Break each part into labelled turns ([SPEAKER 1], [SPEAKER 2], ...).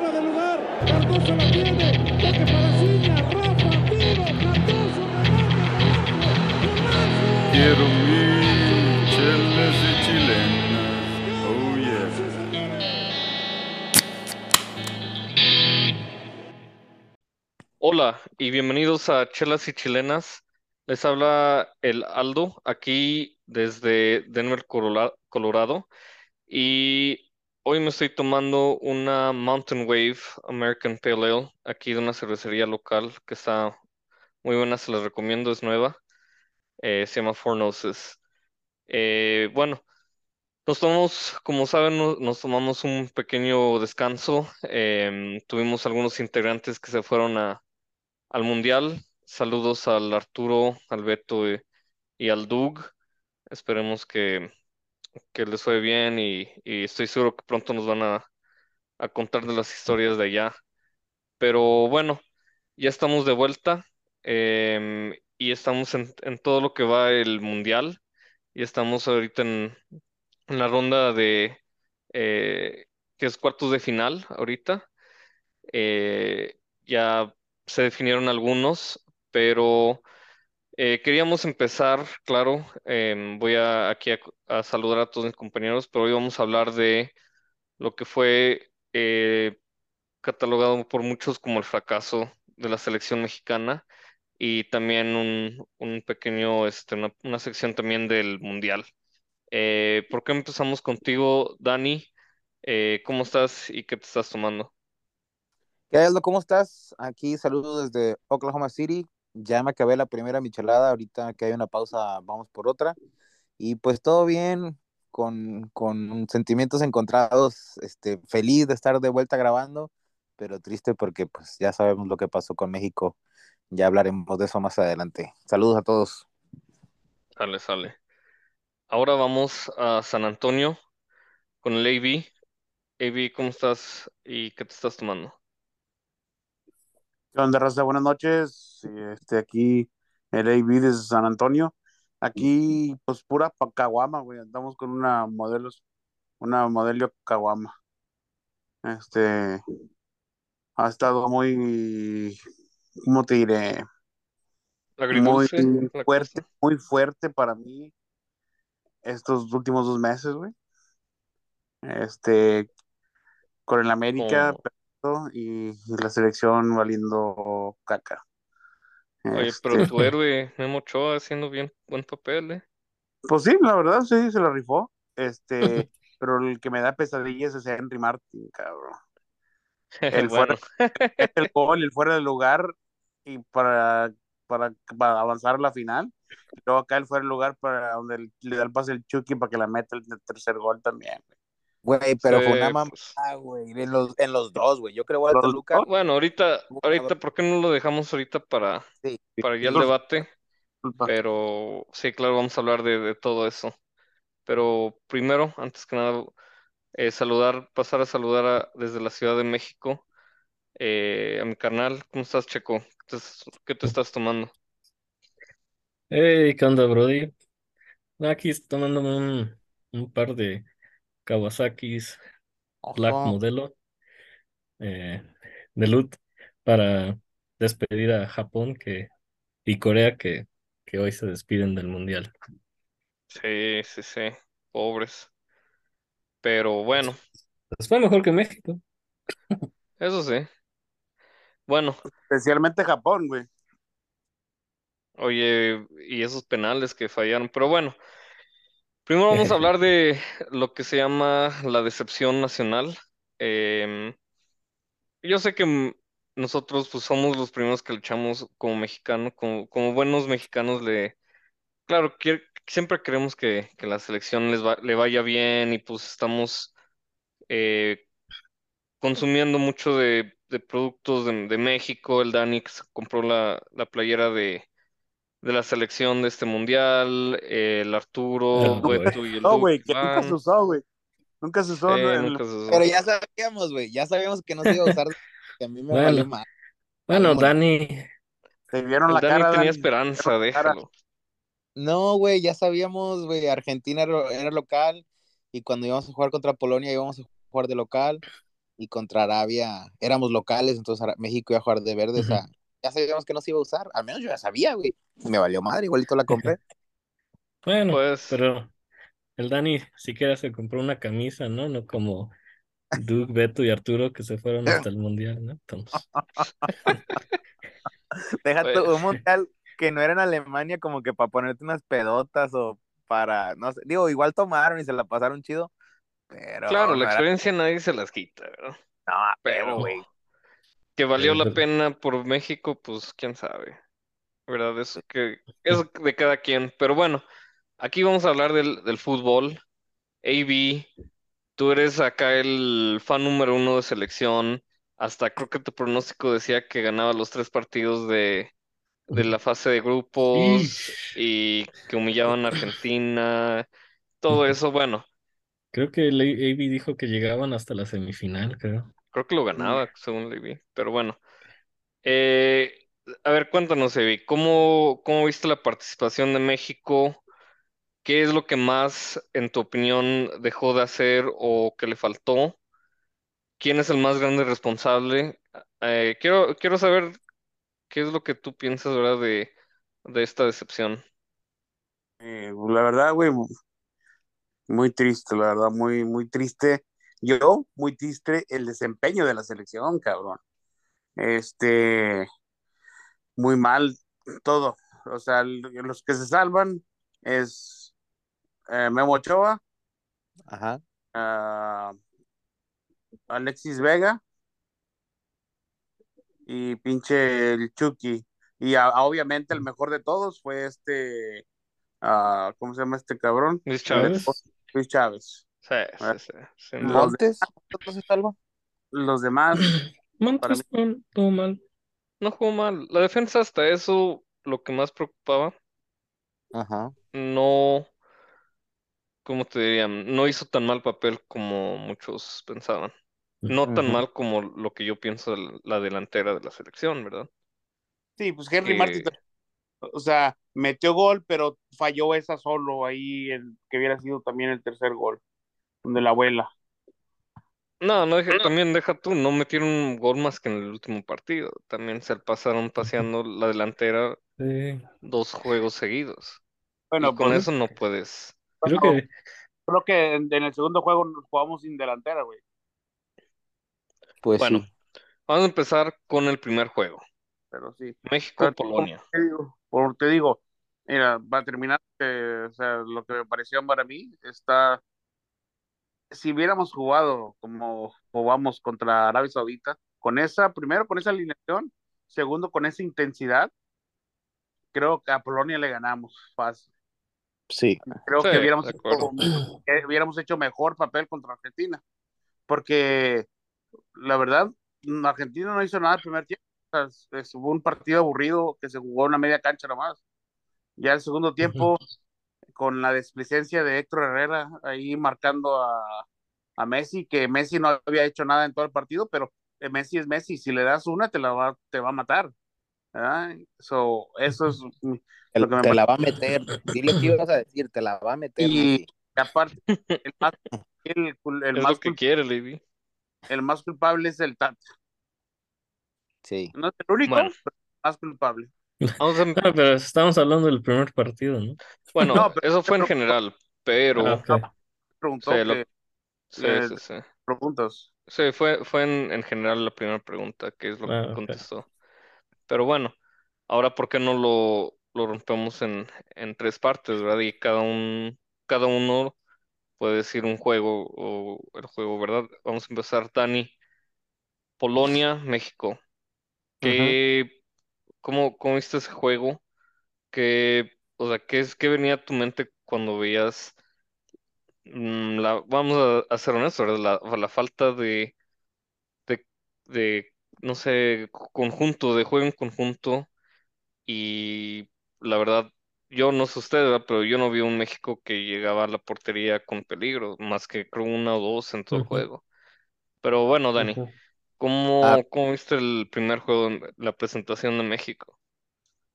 [SPEAKER 1] fuera de lugar. Cardoso la tiene. Toque para Ciña. Rafa, tiro. Cardoso, remate.
[SPEAKER 2] Quiero mi chelas y chilenas. Oh yeah.
[SPEAKER 3] Hola y bienvenidos a Chelas y Chilenas. Les habla el Aldo aquí desde Denver, Colorado. Y hoy me estoy tomando una Mountain Wave American Pale Ale aquí de una cervecería local que está muy buena, se las recomiendo, es nueva. Eh, se llama Four. Eh, bueno, nos tomamos, como saben, no- nos tomamos un pequeño descanso. Em, tuvimos algunos integrantes que se fueron a al Mundial. Saludos al Arturo, al Beto y, y al Doug. Esperemos que, que les fue bien y, estoy seguro que pronto nos van a, contar de las historias de allá. Pero bueno, ya estamos de vuelta em, y estamos en, todo lo que va el Mundial y estamos ahorita en, en la ronda de eh, que es cuartos de final ahorita. Eh, ya se definieron algunos, pero eh, queríamos empezar, claro, em, voy a, aquí a, saludar a todos mis compañeros, pero hoy vamos a hablar de lo que fue eh, catalogado por muchos como el fracaso de la selección mexicana y también un, un pequeño, este, una, una sección también del Mundial. Eh, ¿por qué empezamos contigo, Dani? ¿cómo estás y qué te estás tomando?
[SPEAKER 4] ¿Qué Aldo? ¿Cómo estás? Aquí saludos desde Oklahoma City. Ya me acabé la primera michelada, ahorita que hay una pausa, vamos por otra. Y pues todo bien, con, con sentimientos encontrados, este, feliz de estar de vuelta grabando, pero triste porque pues ya sabemos lo que pasó con México. Ya hablaremos de eso más adelante. Saludos a todos.
[SPEAKER 3] Sale, sale. Ahora vamos a San Antonio con el AB. AB, ¿cómo estás y qué te estás tomando?
[SPEAKER 5] ¿Qué onda, raza? Buenas noches. Este, aquí el AB desde San Antonio. Aquí, pues, pura caguama, güey. Andamos con una modelos, una modelo caguama. Este, ha estado muy, ¿cómo te diré? Muy fuerte, muy fuerte para mí estos últimos dos meses, güey. Este, con el América y, y la selección valiendo caca.
[SPEAKER 3] Oye, pero
[SPEAKER 5] Este,
[SPEAKER 3] tu héroe, Memo Ochoa, haciendo bien buen papel, ¿eh?
[SPEAKER 5] Pues sí, la verdad, sí, se la rifó. Este, pero el que me da pesadillas es Henry Martin, cabrón. El fuera,
[SPEAKER 3] Bueno,
[SPEAKER 5] el gol, el fuera de lugar y para, para, para avanzar a la final. Y luego acá el fuera de lugar para donde le da el pase el Chucky para que la meta el tercer gol también. güey.
[SPEAKER 4] Güey, pero fue una
[SPEAKER 3] sí,
[SPEAKER 4] mamada,
[SPEAKER 3] pues,
[SPEAKER 4] güey, en los, en los dos, güey. Yo creo que Toluca,
[SPEAKER 5] dos,
[SPEAKER 3] bueno, ahorita, ahorita. ¿por qué no lo dejamos ahorita para,
[SPEAKER 4] Sí.
[SPEAKER 3] para ya el debate? Pero sí, claro, vamos a hablar de, de todo eso. Pero primero, antes que nada, eh, saludar, pasar a saludar a- desde la Ciudad de México eh, a mi carnal. ¿Cómo estás, Checo? ¿Qué te, qué te estás tomando?
[SPEAKER 6] Hey, ¿qué onda, Brody? Aquí estoy tomándome un, un par de Kawasaki's Black. Modelo eh, de Lut para despedir a Japón que, y Corea que, que hoy se despiden del Mundial.
[SPEAKER 3] Sí, sí, sí, pobres. Pero bueno,
[SPEAKER 6] Les fue mejor que México.
[SPEAKER 3] eso sí. Bueno,
[SPEAKER 5] Especialmente Japón, güey.
[SPEAKER 3] oye, y esos penales que fallaron. Pero bueno, primero vamos a hablar de lo que se llama la decepción nacional. Em, yo sé que nosotros pues somos los primeros que le echamos como mexicano, como, como buenos mexicanos le... Claro, que siempre queremos que, que la selección les va- le vaya bien y pues estamos eh, consumiendo mucho de, de productos de, de México. El Dani que se compró la, la playera de, de la selección de este mundial. eh, el Arturo. Beto y el
[SPEAKER 5] No, güey, que nunca se usó, güey. Nunca se usó el
[SPEAKER 3] nunca se usó.
[SPEAKER 4] Pero ya sabíamos, güey, ya sabíamos que no se iba a usar, que a mí me valió
[SPEAKER 6] Bueno,
[SPEAKER 4] mal.
[SPEAKER 6] bueno, Dani,
[SPEAKER 5] Te vieron la
[SPEAKER 3] Dani
[SPEAKER 5] cara,
[SPEAKER 3] tenía
[SPEAKER 5] Dani.
[SPEAKER 3] esperanza, déjalo.
[SPEAKER 4] No, güey, ya sabíamos, güey, Argentina era, era local y cuando íbamos a jugar contra Polonia íbamos a jugar de local y contra Arabia éramos locales, entonces México iba a jugar de verde, o sea, ya sabíamos que no se iba a usar, al menos yo ya sabía, güey. Me valió madre, igualito la compré.
[SPEAKER 6] Bueno,
[SPEAKER 3] Pues-
[SPEAKER 6] pero el Dani siquiera se compró una camisa, ¿no? No como Doug, Beto y Arturo que se fueron hasta el mundial, ¿no? Entonces,
[SPEAKER 4] Deja
[SPEAKER 3] Pues-
[SPEAKER 4] tú un mundial que no era en Alemania como que para ponerte unas pedotas o para, no sé, digo, igual tomaron y se la pasaron chido, pero
[SPEAKER 3] Claro, la experiencia nadie se las quita, ¿verdad?
[SPEAKER 4] no,
[SPEAKER 3] Pero
[SPEAKER 4] güey.
[SPEAKER 3] Que valió la pena por México, pues quién sabe. ¿Verdad? Eso que es de cada quien. Pero bueno, aquí vamos a hablar del, del fútbol. AB, tú eres acá el fan número uno de selección. Hasta creo que tu pronóstico decía que ganaba los tres partidos de, de la fase de grupos y que humillaban a Argentina. Todo eso, bueno,
[SPEAKER 6] creo que AB dijo que llegaban hasta la semifinal, creo.
[SPEAKER 3] Creo que lo ganaba, según leí. Pero bueno. Eh, a ver, cuéntanos, Evi, ¿cómo, cómo viste la participación de México? ¿Qué es lo que más, en tu opinión, dejó de hacer o que le faltó? ¿Quién es el más grande responsable? Eh, quiero, quiero saber qué es lo que tú piensas, ¿verdad? De, de esta decepción.
[SPEAKER 5] Eh, la verdad, güey, muy triste, la verdad, muy, muy triste. Yo, muy triste el desempeño de la selección, cabrón. Este, muy mal todo. O sea, los que se salvan es eh, Memo Ochoa,
[SPEAKER 4] Ajá.
[SPEAKER 5] ah, Alexis Vega y pinche el Chucky. Y a- a- obviamente el mejor de todos fue este, ah, ¿cómo se llama este cabrón?
[SPEAKER 3] Luis Chávez.
[SPEAKER 5] Luis Chávez.
[SPEAKER 3] Sí, sí, sí.
[SPEAKER 4] Montes, ¿no se salva?
[SPEAKER 5] Los demás,
[SPEAKER 6] Montes no todo mal.
[SPEAKER 3] No jugó mal. La defensa hasta eso, lo que más preocupaba,
[SPEAKER 4] Ajá.
[SPEAKER 3] no, ¿cómo te dirían? No hizo tan mal papel como muchos pensaban. No tan mal como lo que yo pienso de la- la delantera de la selección, ¿verdad?
[SPEAKER 5] sí, pues Henry
[SPEAKER 3] Que-
[SPEAKER 5] Martin, o sea, metió gol, pero falló esa solo ahí, el que hubiera sido también el tercer gol, donde la abuela.
[SPEAKER 3] No, no deja- también deja tú, no metieron un gol más que en el último partido. También se pasaron paseando la delantera
[SPEAKER 6] Sí.
[SPEAKER 3] dos juegos seguidos.
[SPEAKER 5] Bueno,
[SPEAKER 3] y con
[SPEAKER 5] pues,
[SPEAKER 3] eso no puedes.
[SPEAKER 6] Creo que
[SPEAKER 5] creo que en, en el segundo juego nos jugamos sin delantera, güey.
[SPEAKER 4] Pues
[SPEAKER 3] Bueno,
[SPEAKER 4] sí.
[SPEAKER 3] vamos a empezar con el primer juego.
[SPEAKER 5] Pero sí.
[SPEAKER 3] México-Polonia.
[SPEAKER 5] Te digo, por- te digo, mira, va a terminar, eh, o sea, lo que me pareció para mí está, si hubiéramos jugado como jugamos contra Arabia Saudita, con esa, primero con esa alineación, segundo con esa intensidad, creo que a Polonia le ganamos fácil.
[SPEAKER 4] Sí.
[SPEAKER 5] Creo
[SPEAKER 3] Sí,
[SPEAKER 5] que hubiéramos hecho, que hubiéramos hecho mejor papel contra Argentina, porque la verdad, Argentina no hizo nada el primer tiempo. O sea, es- es- hubo un partido aburrido que se jugó en una media cancha nomás. Ya el segundo tiempo, con la desplicencia de Héctor Herrera ahí marcando a, a Messi, que Messi no había hecho nada en todo el partido, pero eh, Messi es Messi, si le das una te la va, te va a matar. So, eso es Lo que me
[SPEAKER 4] te la va a meter. Dile que ibas a decir, te la va a meter.
[SPEAKER 5] Y- aparte, el más, el, el
[SPEAKER 3] Es
[SPEAKER 5] más
[SPEAKER 3] lo que
[SPEAKER 5] cul-
[SPEAKER 3] quiere, Levi.
[SPEAKER 5] el más culpable es el Tata.
[SPEAKER 4] Sí.
[SPEAKER 5] No es el único,
[SPEAKER 3] Bueno.
[SPEAKER 5] pero el más culpable.
[SPEAKER 3] Vamos a em-
[SPEAKER 6] Ah, pero estamos hablando del primer partido, ¿no?
[SPEAKER 3] Bueno,
[SPEAKER 5] No,
[SPEAKER 3] eso fue en general, pero
[SPEAKER 6] Ah.
[SPEAKER 5] Preguntó
[SPEAKER 3] Sí, lo-
[SPEAKER 5] que
[SPEAKER 3] sí,
[SPEAKER 5] eh,
[SPEAKER 3] sí, sí.
[SPEAKER 5] preguntas.
[SPEAKER 3] Sí, fue, fue en, en general la primera pregunta, que es lo
[SPEAKER 6] Ah,
[SPEAKER 3] que
[SPEAKER 6] ok.
[SPEAKER 3] contestó. Pero bueno, ahora ¿por qué no lo, lo rompemos en, en tres partes, ¿verdad? Y cada un, cada uno puede decir un juego o el juego, ¿verdad? Vamos a empezar, Dani. Polonia, México. ¿Qué, cómo, cómo viste ese juego? ¿Qué, o sea, qué es, qué venía a tu mente cuando veías mm, la, vamos a, a ser honestos, ¿verdad? La, la falta de, de, de, no sé, conjunto, de juego en conjunto. Y la verdad, yo no sé usted, ¿verdad? Pero yo no vi un México que llegaba a la portería con peligro, más que creo una o dos en todo el juego. Pero bueno, Dani. ¿Cómo,
[SPEAKER 4] Ah.
[SPEAKER 3] cómo viste el primer juego, la presentación de México?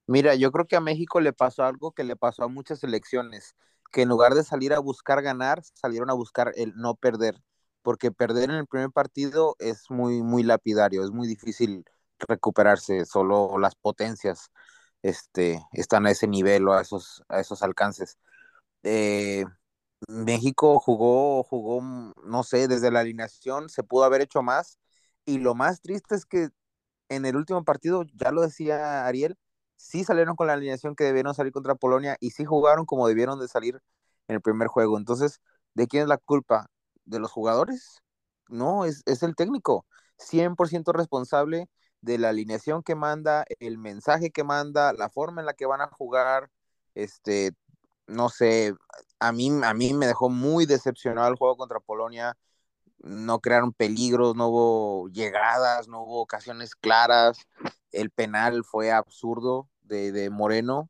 [SPEAKER 4] Mira, yo creo que a México le pasó algo que le pasó a muchas selecciones, que en lugar de salir a buscar ganar, salieron a buscar el no perder. porque perder en el primer partido es muy, muy lapidario, es muy difícil recuperarse, solo las potencias este, están a ese nivel o a esos, a esos alcances. Eh, México jugó, jugó, no sé, desde la alineación se pudo haber hecho más. Y lo más triste es que en el último partido, ya lo decía Ariel, sí salieron con la alineación que debieron salir contra Polonia y sí jugaron como debieron de salir en el primer juego. Entonces, ¿de quién es la culpa? ¿De los jugadores? No, es, es el técnico. 100% responsable de la alineación que manda, el mensaje que manda, la forma en la que van a jugar, este, no sé, a mí, a mí me dejó muy decepcionado el juego contra Polonia. No crearon peligros, no hubo llegadas, no hubo ocasiones claras. El penal fue absurdo de, de Moreno.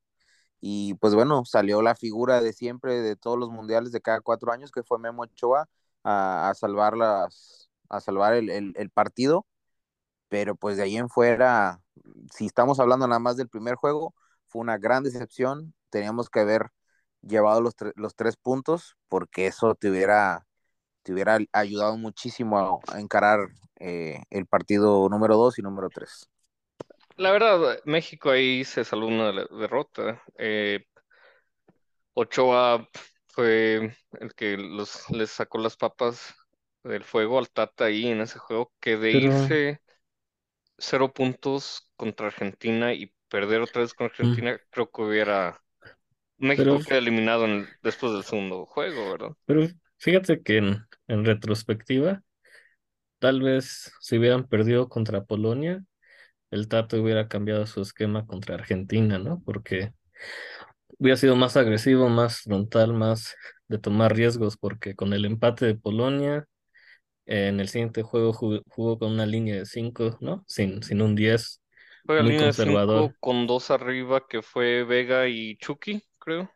[SPEAKER 4] Y pues bueno, salió la figura de siempre de todos los mundiales de cada cuatro años, que fue Memo Ochoa, a, a salvar, las, a salvar el, el, partido pero pues de ahí en fuera, si estamos hablando nada más del primer juego, fue una gran decepción. Teníamos que haber llevado los, los tres puntos porque eso te hubiera, te hubiera ayudado muchísimo a, a encarar eh, el partido número dos y número tres.
[SPEAKER 3] La verdad, México ahí se salvó una derrota. Eh, Ochoa fue el que los, les sacó las papas del fuego al Tata ahí en ese juego, que de
[SPEAKER 6] Pero-
[SPEAKER 3] irse cero puntos contra Argentina y perder otra vez con Argentina, creo que hubiera... México
[SPEAKER 6] Pero-
[SPEAKER 3] queda eliminado en el- después del segundo juego, ¿verdad?
[SPEAKER 6] Pero fíjate que en, retrospectiva, tal vez si hubieran perdido contra Polonia, el Tato hubiera cambiado su esquema contra Argentina, ¿no? Porque hubiera sido más agresivo, más frontal, más de tomar riesgos, porque con el empate de Polonia, eh, en el siguiente juego jugó, jugó con una línea de 5, ¿no? Sin, sin un 10,
[SPEAKER 3] Juega
[SPEAKER 6] muy
[SPEAKER 3] línea de cinco
[SPEAKER 6] conservador.
[SPEAKER 3] con dos arriba que fue Vega y Chucky, creo.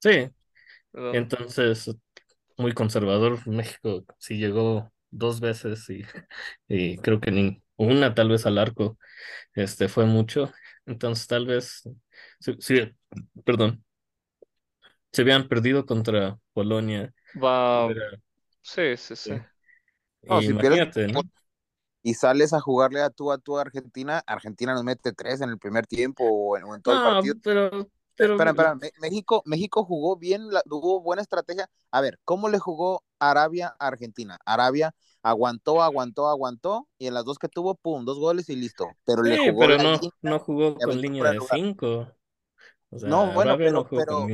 [SPEAKER 6] Sí,
[SPEAKER 3] ¿verdad?
[SPEAKER 6] entonces muy conservador. México sí llegó dos veces y, y creo que ni una tal vez al arco este fue mucho. Entonces tal vez sí, sí, perdón, se habían perdido contra Polonia.
[SPEAKER 3] Va,
[SPEAKER 6] hubiera-
[SPEAKER 3] sí, sí, sí.
[SPEAKER 4] No, si pierdes
[SPEAKER 6] Imagínate, ¿no?
[SPEAKER 4] y sales a jugarle a tú a tú a Argentina, Argentina nos mete tres en el primer tiempo o en, o en todo el partido.
[SPEAKER 6] pero, pero
[SPEAKER 4] Espera, espera, México, México jugó bien, la- tuvo buena estrategia. A ver, ¿cómo le jugó Arabia a Argentina? Arabia aguantó, aguantó, aguantó, y en las dos que tuvo, pum, dos goles y listo. Pero le
[SPEAKER 6] sí,
[SPEAKER 4] jugó
[SPEAKER 6] pero no,
[SPEAKER 4] línea
[SPEAKER 6] no jugó con línea
[SPEAKER 4] de lugar.
[SPEAKER 6] 5. O sea,
[SPEAKER 4] No, bueno,
[SPEAKER 6] Arabia no
[SPEAKER 4] pero,
[SPEAKER 6] jugó
[SPEAKER 4] pero,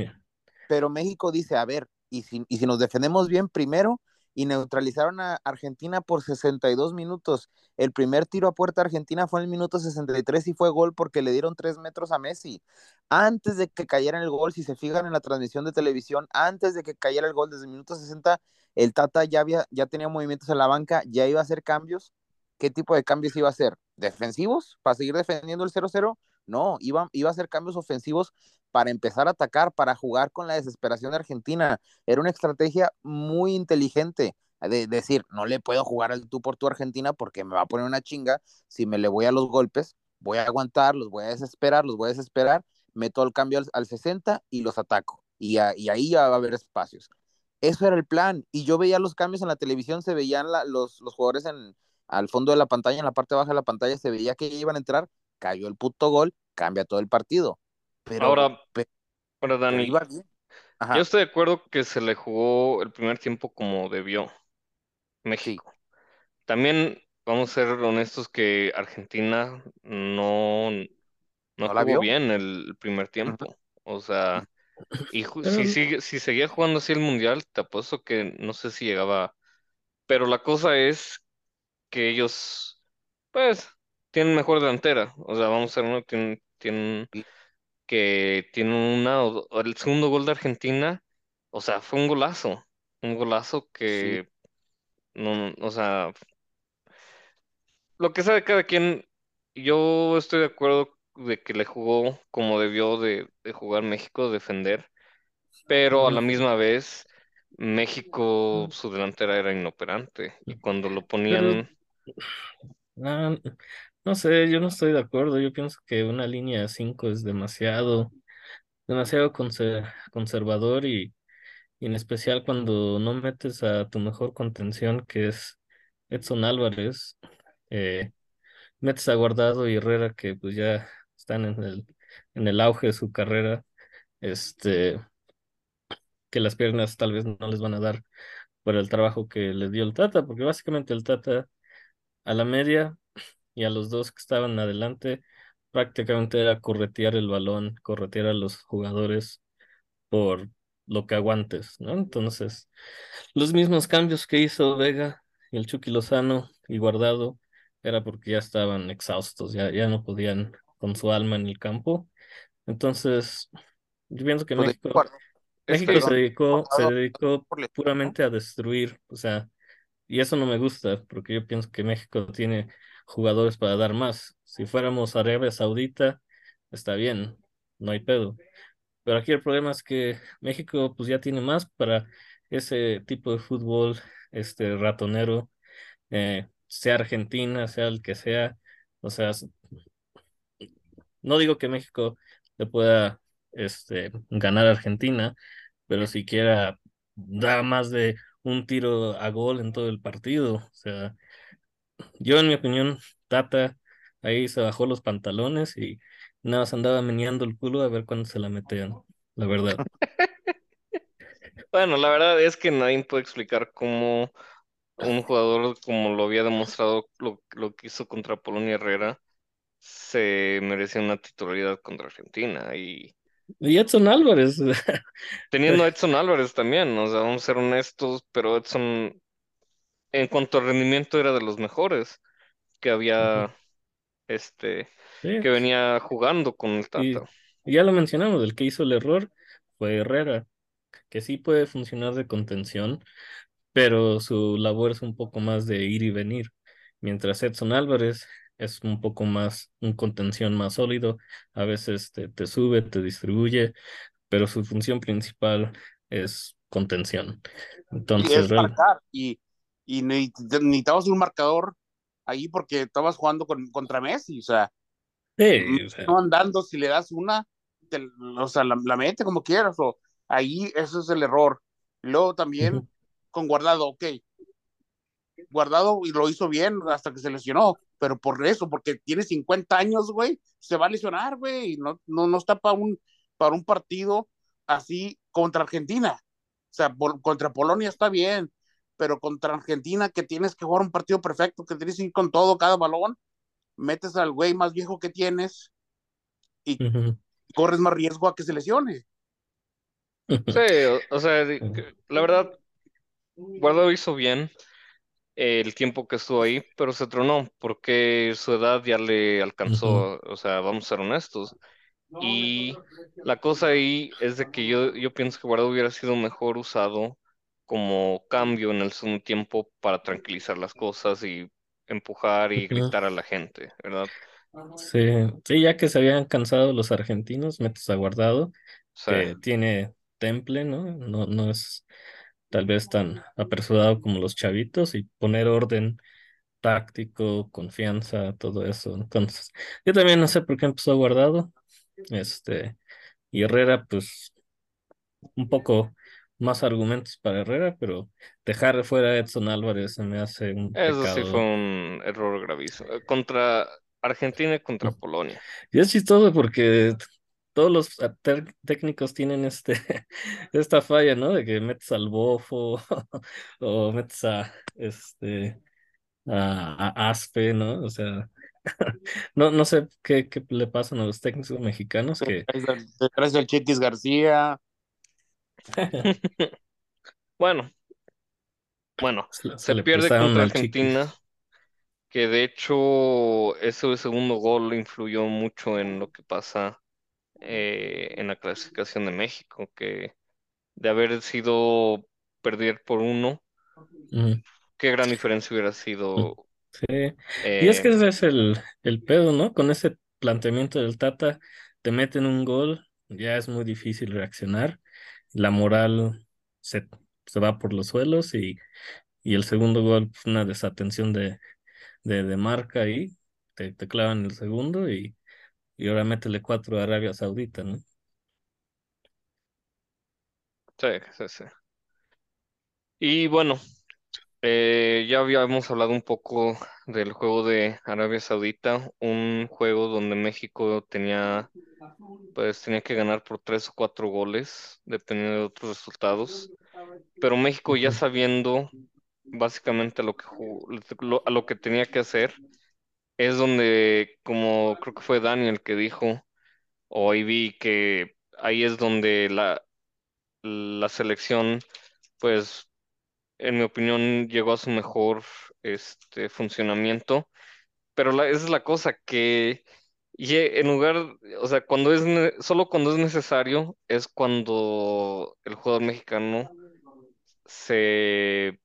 [SPEAKER 4] pero México dice, a ver, y si, y si nos defendemos bien primero, y neutralizaron a Argentina por 62 minutos. El primer tiro a puerta argentina fue en el minuto 63 y fue gol porque le dieron tres metros a Messi. Antes de que cayera el gol, si se fijan en la transmisión de televisión, antes de que cayera el gol desde el minuto 60, el Tata ya, había, ya tenía movimientos en la banca, ya iba a hacer cambios. ¿Qué tipo de cambios iba a hacer? ¿Defensivos? ¿Para seguir defendiendo el 0-0? No, iba, iba a hacer cambios ofensivos para empezar a atacar, para jugar con la desesperación de Argentina. Era una estrategia muy inteligente de decir, no le puedo jugar al tú por tu Argentina porque me va a poner una chinga. Si me le voy a los golpes, voy a aguantar, los voy a desesperar, los voy a desesperar, meto el cambio al, al 60 y los ataco. Y, a, y, ahí ya va a haber espacios. Eso era el plan. Y yo veía los cambios en la televisión, se veían los, los jugadores en, al fondo de la pantalla, en la parte baja de la pantalla, se veía que iban a entrar, cayó el puto gol, cambia todo el partido. Pero,
[SPEAKER 3] ahora,
[SPEAKER 4] pero,
[SPEAKER 3] ahora Dani,
[SPEAKER 4] pero iba bien.
[SPEAKER 3] Yo estoy de acuerdo que se le jugó el primer tiempo como debió México. Sí. También vamos a ser honestos que Argentina no, no,
[SPEAKER 4] ¿No
[SPEAKER 3] jugó bien el primer tiempo. O sea, y si, sigue, si seguía jugando así el Mundial, te apuesto que no sé si llegaba. Pero la cosa es que ellos, pues, tienen mejor delantera. O sea, vamos a ver, uno tienen, tienen sí. que tienen una, el segundo gol de Argentina, o sea, fue un golazo, un golazo que, sí. no, o sea, lo que sabe cada quien, yo estoy de acuerdo de que le jugó como debió de, de jugar México, defender, pero a la misma vez México, su delantera era inoperante y cuando lo ponían...
[SPEAKER 6] Pero, no, no sé, yo no estoy de acuerdo, yo pienso que una línea de 5 es demasiado, demasiado conser- conservador y, y en especial cuando no metes a tu mejor contención, que es Edson Álvarez, eh, metes a Guardado y Herrera, que pues ya están en el, en el auge de su carrera, este, que las piernas tal vez no les van a dar por el trabajo que le dio el Tata, porque básicamente el Tata a la media y a los dos que estaban adelante prácticamente era corretear el balón, corretear a los jugadores por lo que aguantes, ¿no? Entonces, los mismos cambios que hizo Vega y el Chucky Lozano y Guardado era porque ya estaban exhaustos, ya, ya no podían con su alma en el campo. Entonces, yo pienso que México, México se dedicó, se dedicó puramente a destruir, o sea, y eso no me gusta, porque yo pienso que México tiene jugadores para dar más. Si fuéramos Arabia Saudita, está bien, no hay pedo. Pero aquí el problema es que México pues ya tiene más para ese tipo de fútbol, este ratonero, eh, sea Argentina, sea el que sea. O sea, no digo que México le pueda este, ganar a Argentina, pero siquiera da más de un tiro a gol en todo el partido. O sea, yo en mi opinión, Tata ahí se bajó los pantalones y nada más andaba meneando el culo a ver cuándo se la metían, la verdad.
[SPEAKER 3] Bueno, la verdad es que nadie puede explicar cómo un jugador como lo había demostrado lo, lo que hizo contra Polonia Herrera se merecía una titularidad contra Argentina y
[SPEAKER 6] Y Edson Álvarez,
[SPEAKER 3] teniendo a Edson Álvarez también, o sea, vamos a ser honestos, pero Edson en cuanto a rendimiento era de los mejores que había este
[SPEAKER 6] sí,
[SPEAKER 3] que venía jugando con el Tata.
[SPEAKER 6] y ya lo mencionamos, el que hizo el error fue Herrera, que sí puede funcionar de contención, pero su labor es un poco más de ir y venir, mientras Edson Álvarez es un poco más, un contención más sólido, a veces te, te sube, te distribuye, pero su función principal es contención.
[SPEAKER 5] Y
[SPEAKER 6] Entonces,
[SPEAKER 5] es
[SPEAKER 6] real,
[SPEAKER 5] marcar. Y, y ne- necesitabas un marcador ahí porque estabas jugando con, contra Messi. O sea,
[SPEAKER 6] sí, o sea,
[SPEAKER 5] no andando, si le das una, te- o sea, la, la mete como quieras. O ahí ese es el error. Luego también
[SPEAKER 6] ujú,
[SPEAKER 5] con Guardado, ok. Guardado y lo hizo bien hasta que se lesionó, pero por eso, porque tiene 50 años, güey, se va a lesionar, güey, y no, no, no está para un, para un partido así contra Argentina. O sea, por, contra Polonia está bien, pero contra Argentina que tienes que jugar un partido perfecto, que tienes que ir con todo, cada balón, metes al güey más viejo que tienes y
[SPEAKER 6] ujú,
[SPEAKER 5] corres más riesgo a que se lesione.
[SPEAKER 3] Sí, o, o sea, la verdad, Guardado hizo bien el tiempo que estuvo ahí, pero se tronó porque su edad ya le alcanzó, o sea, vamos a ser honestos. Y la cosa ahí es de que yo, yo pienso que Guardado hubiera sido mejor usado como cambio en el segundo tiempo para tranquilizar las cosas y empujar y gritar a la gente, ¿verdad?
[SPEAKER 6] Sí, sí, ya que se habían cansado los argentinos, metes a Guardado, que tiene temple, ¿no? No, no es tal vez tan apresurado como los chavitos y poner orden táctico, confianza, todo eso. Entonces, yo también no sé por qué empezó Guardado, este, y Herrera, pues un poco más argumentos para Herrera, pero dejar fuera a Edson Álvarez se me hace un
[SPEAKER 3] eso sí fue un error gravísimo. Eh, Contra Argentina y contra Polonia.
[SPEAKER 6] Y es chistoso porque todos los técnicos tienen este, esta falla, ¿no? De que metes al bofo o metes a, este, a, a Aspe, ¿no? O sea, no, no sé qué, qué le pasan a los técnicos mexicanos que
[SPEAKER 5] traes al Chiquis García.
[SPEAKER 3] Bueno, bueno,
[SPEAKER 6] se,
[SPEAKER 3] pierde contra
[SPEAKER 6] Chiquis.
[SPEAKER 3] Argentina, que de hecho ese segundo gol influyó mucho en lo que pasa eh, en la clasificación de México, que de haber sido perder por uno, qué gran diferencia hubiera sido.
[SPEAKER 6] Sí. Y es que
[SPEAKER 3] eh,
[SPEAKER 6] ese es el, el pedo, ¿no? Con ese planteamiento del Tata, te meten un gol, ya es muy difícil reaccionar, la moral se, se va por los suelos y, y el segundo gol, pues, una desatención de, de, de marca ahí, te, te clavan el segundo y, y ahora métele cuatro a Arabia Saudita, ¿no?
[SPEAKER 3] sí, sí, sí. Y bueno, eh, ya habíamos hablado un poco del juego de Arabia Saudita, un juego donde México tenía, pues tenía que ganar por tres o cuatro goles, dependiendo de otros resultados. Pero México ya sabiendo básicamente lo que ju- lo- a lo que tenía que hacer, es donde, como creo que fue Daniel que dijo, o ahí vi que ahí es donde la, la selección, pues en mi opinión, llegó a su mejor este, funcionamiento. Pero la, esa es la cosa, que ye- en lugar, o sea, cuando es, solo cuando es necesario, es cuando el jugador mexicano se,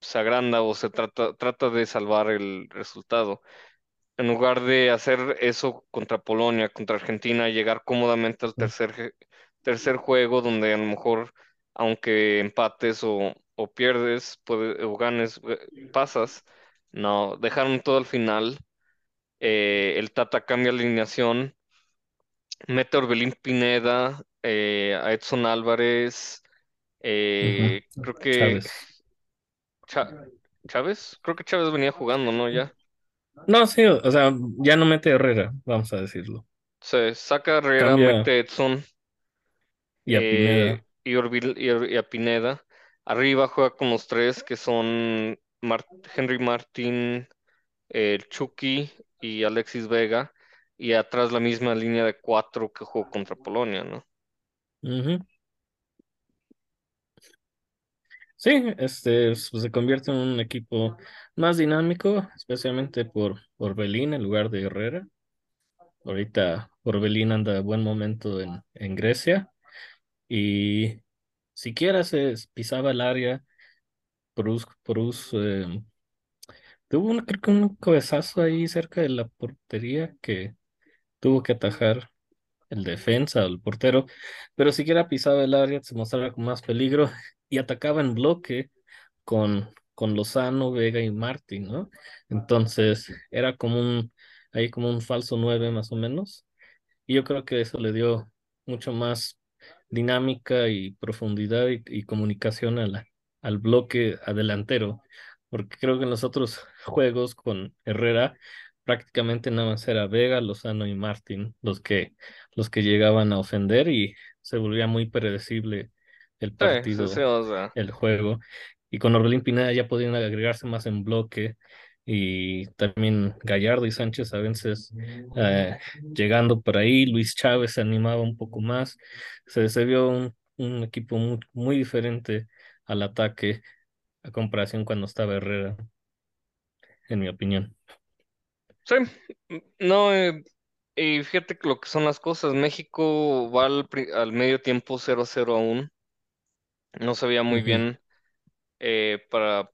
[SPEAKER 3] se agranda o se trata, trata de salvar el resultado. En lugar de hacer eso contra Polonia, contra Argentina, llegar cómodamente al tercer, je- tercer juego, donde a lo mejor, aunque empates o, o pierdes, puede- o ganes, eh, pasas. No, dejaron todo al final. Eh, el Tata cambia la alineación, mete a Orbelín Pineda, eh, a Edson Álvarez, creo que
[SPEAKER 6] Chávez.
[SPEAKER 3] Cha- Chávez, creo que Chávez venía jugando, ¿no? Ya.
[SPEAKER 6] No, sí, o sea, ya no mete a Herrera, vamos a decirlo.
[SPEAKER 3] Se saca a Herrera,
[SPEAKER 6] Cambia
[SPEAKER 3] mete a Edson.
[SPEAKER 6] y a
[SPEAKER 3] eh,
[SPEAKER 6] Pineda.
[SPEAKER 3] y, Orbil- y, Or- y a Pineda. Arriba juega con los tres que son Henry Martín, el Chucky y Alexis Vega. Y atrás la misma línea de cuatro que jugó contra Polonia, ¿no?
[SPEAKER 6] Sí, este pues, se convierte en un equipo más dinámico, especialmente por Orbelín en lugar de Herrera. Ahorita Orbelín anda de buen momento en, en Grecia y siquiera se pisaba el área, Prus, Prus, eh, tuvo un, creo que un cabezazo ahí cerca de la portería que tuvo que atajar el defensa o el portero, pero siquiera pisaba el área, se mostraba con más peligro y atacaba en bloque con, con Lozano, Vega y Martín, ¿no? Entonces era como un, ahí como un falso nueve más o menos. Y yo creo que eso le dio mucho más dinámica y profundidad y, y comunicación a la- al bloque adelantero, porque creo que en los otros juegos con Herrera prácticamente nada más era Vega, Lozano y Martín los que, los que llegaban a ofender y se volvía muy predecible el
[SPEAKER 3] Sí, sí, sí,
[SPEAKER 6] partido,
[SPEAKER 3] o sea.
[SPEAKER 6] el juego. Y con Orbelín Pineda ya podían agregarse más en bloque y también Gallardo y Sánchez a veces eh, llegando por ahí, Luis Chávez se animaba un poco más, se, se vio un, un equipo muy, muy diferente al ataque a comparación cuando estaba Herrera, en mi opinión.
[SPEAKER 3] Sí, no, eh, y fíjate que lo que son las cosas. México va al, al medio tiempo 0-0 aún. No se veía muy bien eh, para,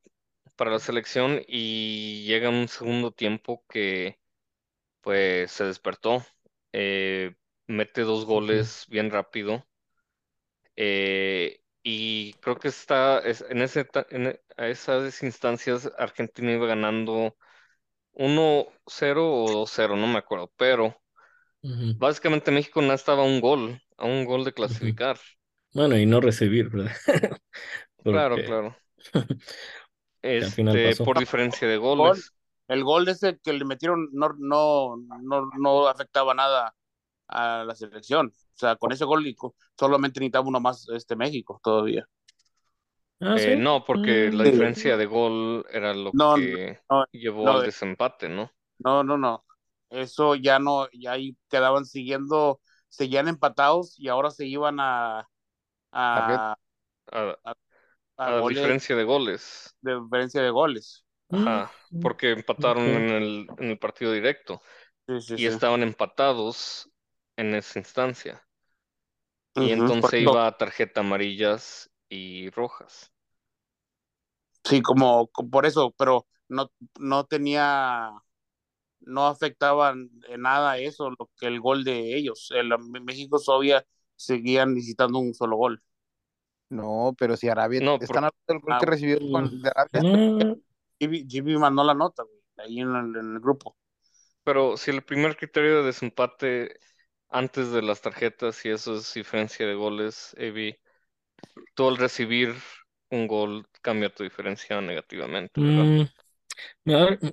[SPEAKER 3] para la selección y llega un segundo tiempo que pues se despertó, eh, mete dos goles bien rápido eh, y creo que está es- en ese, en a esas instancias Argentina iba ganando uno cero o dos cero no me acuerdo, pero
[SPEAKER 6] ujú,
[SPEAKER 3] básicamente México no estaba a un gol, a un gol de clasificar.
[SPEAKER 6] Bueno, y no recibir, ¿verdad?
[SPEAKER 3] Claro,
[SPEAKER 6] Porque
[SPEAKER 3] claro. Este,
[SPEAKER 6] pasó.
[SPEAKER 3] por diferencia de
[SPEAKER 5] Gol,
[SPEAKER 3] goles.
[SPEAKER 5] el gol ese que le metieron no, no, no, no afectaba nada a la selección. O sea, con ese gol solamente necesitaba uno más este México todavía.
[SPEAKER 6] Ah,
[SPEAKER 3] Eh, no, porque la
[SPEAKER 6] Mm,
[SPEAKER 5] Sí.
[SPEAKER 3] diferencia de gol era lo
[SPEAKER 5] No,
[SPEAKER 3] que
[SPEAKER 5] no,
[SPEAKER 3] llevó
[SPEAKER 5] no,
[SPEAKER 3] al desempate, ¿no?
[SPEAKER 5] no, no, no. Eso ya no, ya ahí quedaban siguiendo, seguían empatados y ahora se iban a,
[SPEAKER 3] A,
[SPEAKER 5] a,
[SPEAKER 3] a-
[SPEAKER 5] a, a
[SPEAKER 3] a
[SPEAKER 5] goles
[SPEAKER 3] diferencia de goles.
[SPEAKER 5] de diferencia de goles.
[SPEAKER 6] mm,
[SPEAKER 3] Ajá, porque empataron en el, en el partido directo
[SPEAKER 5] Sí, sí,
[SPEAKER 3] y
[SPEAKER 5] sí.
[SPEAKER 3] estaban empatados en esa instancia. Y entonces iba a tarjeta amarillas y rojas.
[SPEAKER 5] sí, como, co- por eso, pero no, no tenía, no afectaban en nada eso, lo que el gol de ellos. El, México todavía seguían necesitando un solo gol.
[SPEAKER 4] No, pero si Arabia,
[SPEAKER 3] No,
[SPEAKER 4] están hablando del gol
[SPEAKER 5] Ah,
[SPEAKER 4] que recibió
[SPEAKER 6] Mm,
[SPEAKER 4] con, de Arabia.
[SPEAKER 6] No,
[SPEAKER 5] Jimmy, Jimmy mandó la nota, güey, ahí en el, en el grupo.
[SPEAKER 3] pero si el primer criterio de desempate antes de las tarjetas y eso es diferencia de goles, Evi, tú al recibir un gol cambia tu diferencia negativamente, ¿verdad?
[SPEAKER 6] Mm,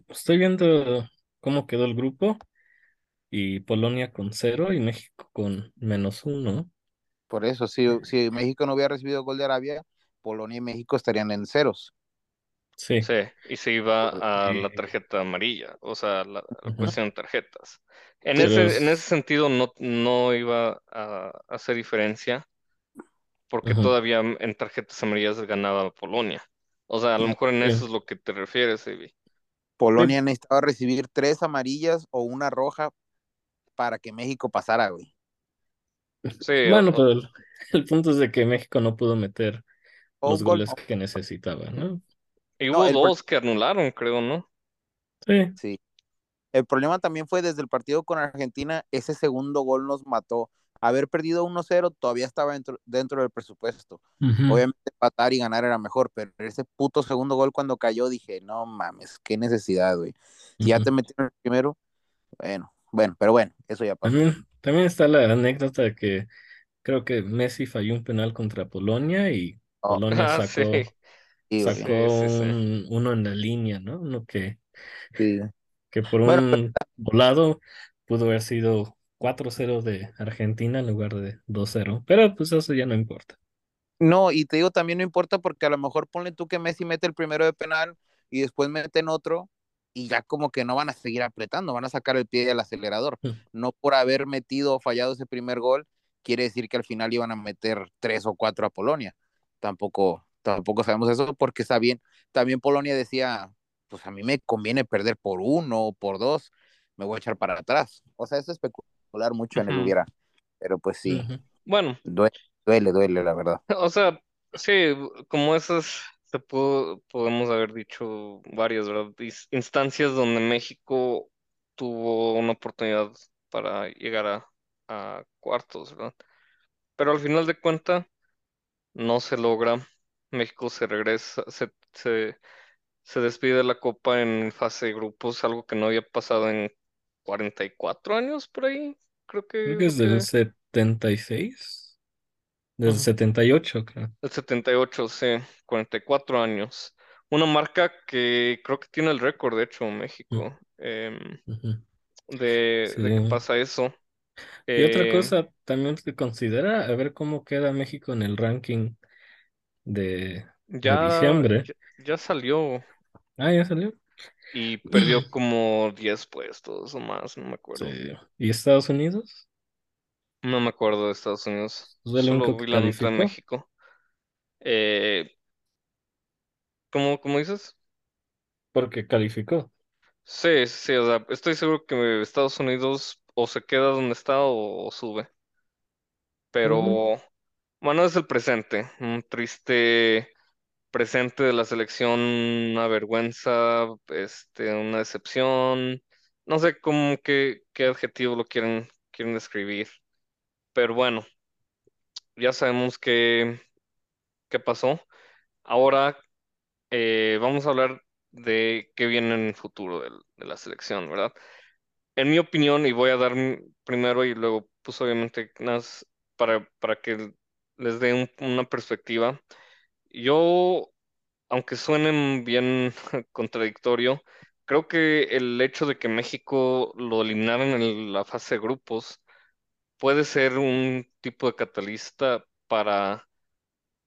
[SPEAKER 6] estoy viendo cómo quedó el grupo y Polonia con cero y México con menos uno.
[SPEAKER 4] Por eso, si, si México no hubiera recibido gol de Arabia, Polonia y México estarían en ceros.
[SPEAKER 6] Sí.
[SPEAKER 3] Sí, y se iba a la tarjeta amarilla, o sea, la, cuestión de tarjetas. En
[SPEAKER 6] Pero
[SPEAKER 3] ese,
[SPEAKER 6] es-
[SPEAKER 3] en ese sentido no, no iba a hacer diferencia, porque todavía en tarjetas amarillas ganaba Polonia. O sea, a lo mejor en
[SPEAKER 6] Sí.
[SPEAKER 3] eso es lo que te refieres, Evi.
[SPEAKER 4] Polonia necesitaba recibir tres amarillas o una roja para que México pasara, güey.
[SPEAKER 3] Sí,
[SPEAKER 6] Bueno,
[SPEAKER 3] o-
[SPEAKER 6] pero el, el punto es de que México no pudo meter
[SPEAKER 4] O
[SPEAKER 6] los goles que necesitaba, ¿no?
[SPEAKER 3] y
[SPEAKER 4] no,
[SPEAKER 3] hubo dos que anularon, creo, ¿no?
[SPEAKER 6] Sí.
[SPEAKER 4] Sí. El problema también fue desde el partido con Argentina, ese segundo gol nos mató. Haber perdido 1-0 todavía estaba dentro, dentro del presupuesto. Obviamente empatar y ganar era mejor, pero ese puto segundo gol cuando cayó dije, no mames, qué necesidad, güey. Si ya te metieron el primero, bueno, bueno, pero bueno, eso ya pasó.
[SPEAKER 6] También está la anécdota de que creo que Messi falló un penal contra Polonia y
[SPEAKER 4] Oh,
[SPEAKER 6] Polonia
[SPEAKER 3] Ah,
[SPEAKER 6] sacó,
[SPEAKER 3] sí,
[SPEAKER 4] sí, güey,
[SPEAKER 6] sacó
[SPEAKER 3] Sí, sí, sí.
[SPEAKER 6] un- uno en la línea, ¿no? Uno que,
[SPEAKER 4] sí.
[SPEAKER 6] que por
[SPEAKER 4] Bueno,
[SPEAKER 6] un volado pudo haber sido 4-0 de Argentina en lugar de 2-0, pero pues eso ya no importa.
[SPEAKER 4] No, y te digo, también no importa porque a lo mejor ponle tú que Messi mete el primero de penal y después meten otro y ya como que no van a seguir apretando, van a sacar el pie del acelerador. No por haber metido o fallado ese primer gol, quiere decir que al final iban a meter tres o cuatro a Polonia. Tampoco, tampoco sabemos eso porque está bien. También Polonia decía, pues a mí me conviene perder por uno o por dos, me voy a echar para atrás. O sea, es especular mucho en el hubiera, pero pues sí.
[SPEAKER 3] Bueno,
[SPEAKER 4] duele, duele, duele, la verdad.
[SPEAKER 3] o sea, sí, como esas se pudo, podemos haber dicho varias, Instancias donde México tuvo una oportunidad para llegar a, a cuartos, ¿verdad? Pero al final de cuentas no se logra. México se regresa, se, se, se despide de la Copa en fase de grupos, algo que no había pasado en 44 años por ahí. Creo que
[SPEAKER 6] Creo que es del
[SPEAKER 3] que-
[SPEAKER 6] 76, desde
[SPEAKER 3] Ujú.
[SPEAKER 6] 78, creo.
[SPEAKER 3] El 78, sí, 44 años. Una marca que creo que tiene el récord, de hecho, México, em, de, de que
[SPEAKER 6] Sí.
[SPEAKER 3] pasa eso.
[SPEAKER 6] Y otra
[SPEAKER 3] Eh,
[SPEAKER 6] cosa también se considera, a ver cómo queda México en el ranking de, diciembre.
[SPEAKER 3] ya, ya salió
[SPEAKER 6] Ah, ya salió.
[SPEAKER 3] y perdió como 10 puestos o más, no me acuerdo.
[SPEAKER 6] Sí. ¿Y Estados Unidos?
[SPEAKER 3] No me acuerdo de Estados Unidos. Solo vi la de
[SPEAKER 6] calificó.
[SPEAKER 3] México. Eh, ¿cómo, cómo dices?
[SPEAKER 6] Porque calificó.
[SPEAKER 3] Sí, sí, o sea, estoy seguro que Estados Unidos o se queda donde está o, o sube.
[SPEAKER 6] Ujú.
[SPEAKER 3] Pero bueno, es el presente. Un triste presente de la selección, una vergüenza, este, una decepción. No sé cómo qué, qué adjetivo lo quieren, quieren describir. Pero bueno, ya sabemos qué, qué pasó. Ahora eh, vamos a hablar de qué viene en el futuro de la selección, ¿verdad? En mi opinión, y voy a dar primero y luego, pues obviamente, para, para que les dé un- una perspectiva. Yo, aunque suenen bien contradictorio, creo que el hecho de que México lo eliminaran en la fase de grupos puede ser un tipo de catalista para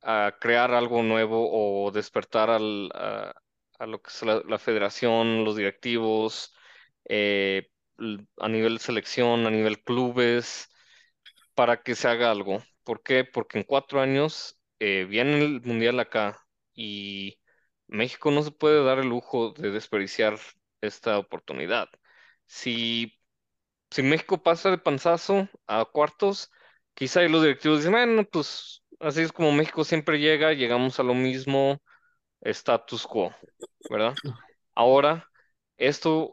[SPEAKER 3] a crear algo nuevo o despertar al, a, lo que es la, federación, los directivos, eh, a nivel selección, a nivel clubes, para que se haga algo. ¿Por qué? Porque en cuatro años eh, viene el Mundial acá y México no se puede dar el lujo de desperdiciar esta oportunidad. Si si México pasa de panzazo a cuartos, quizá los directivos dicen, bueno, pues así es como México siempre llega, llegamos a lo mismo status quo, ¿verdad? Ahora, esto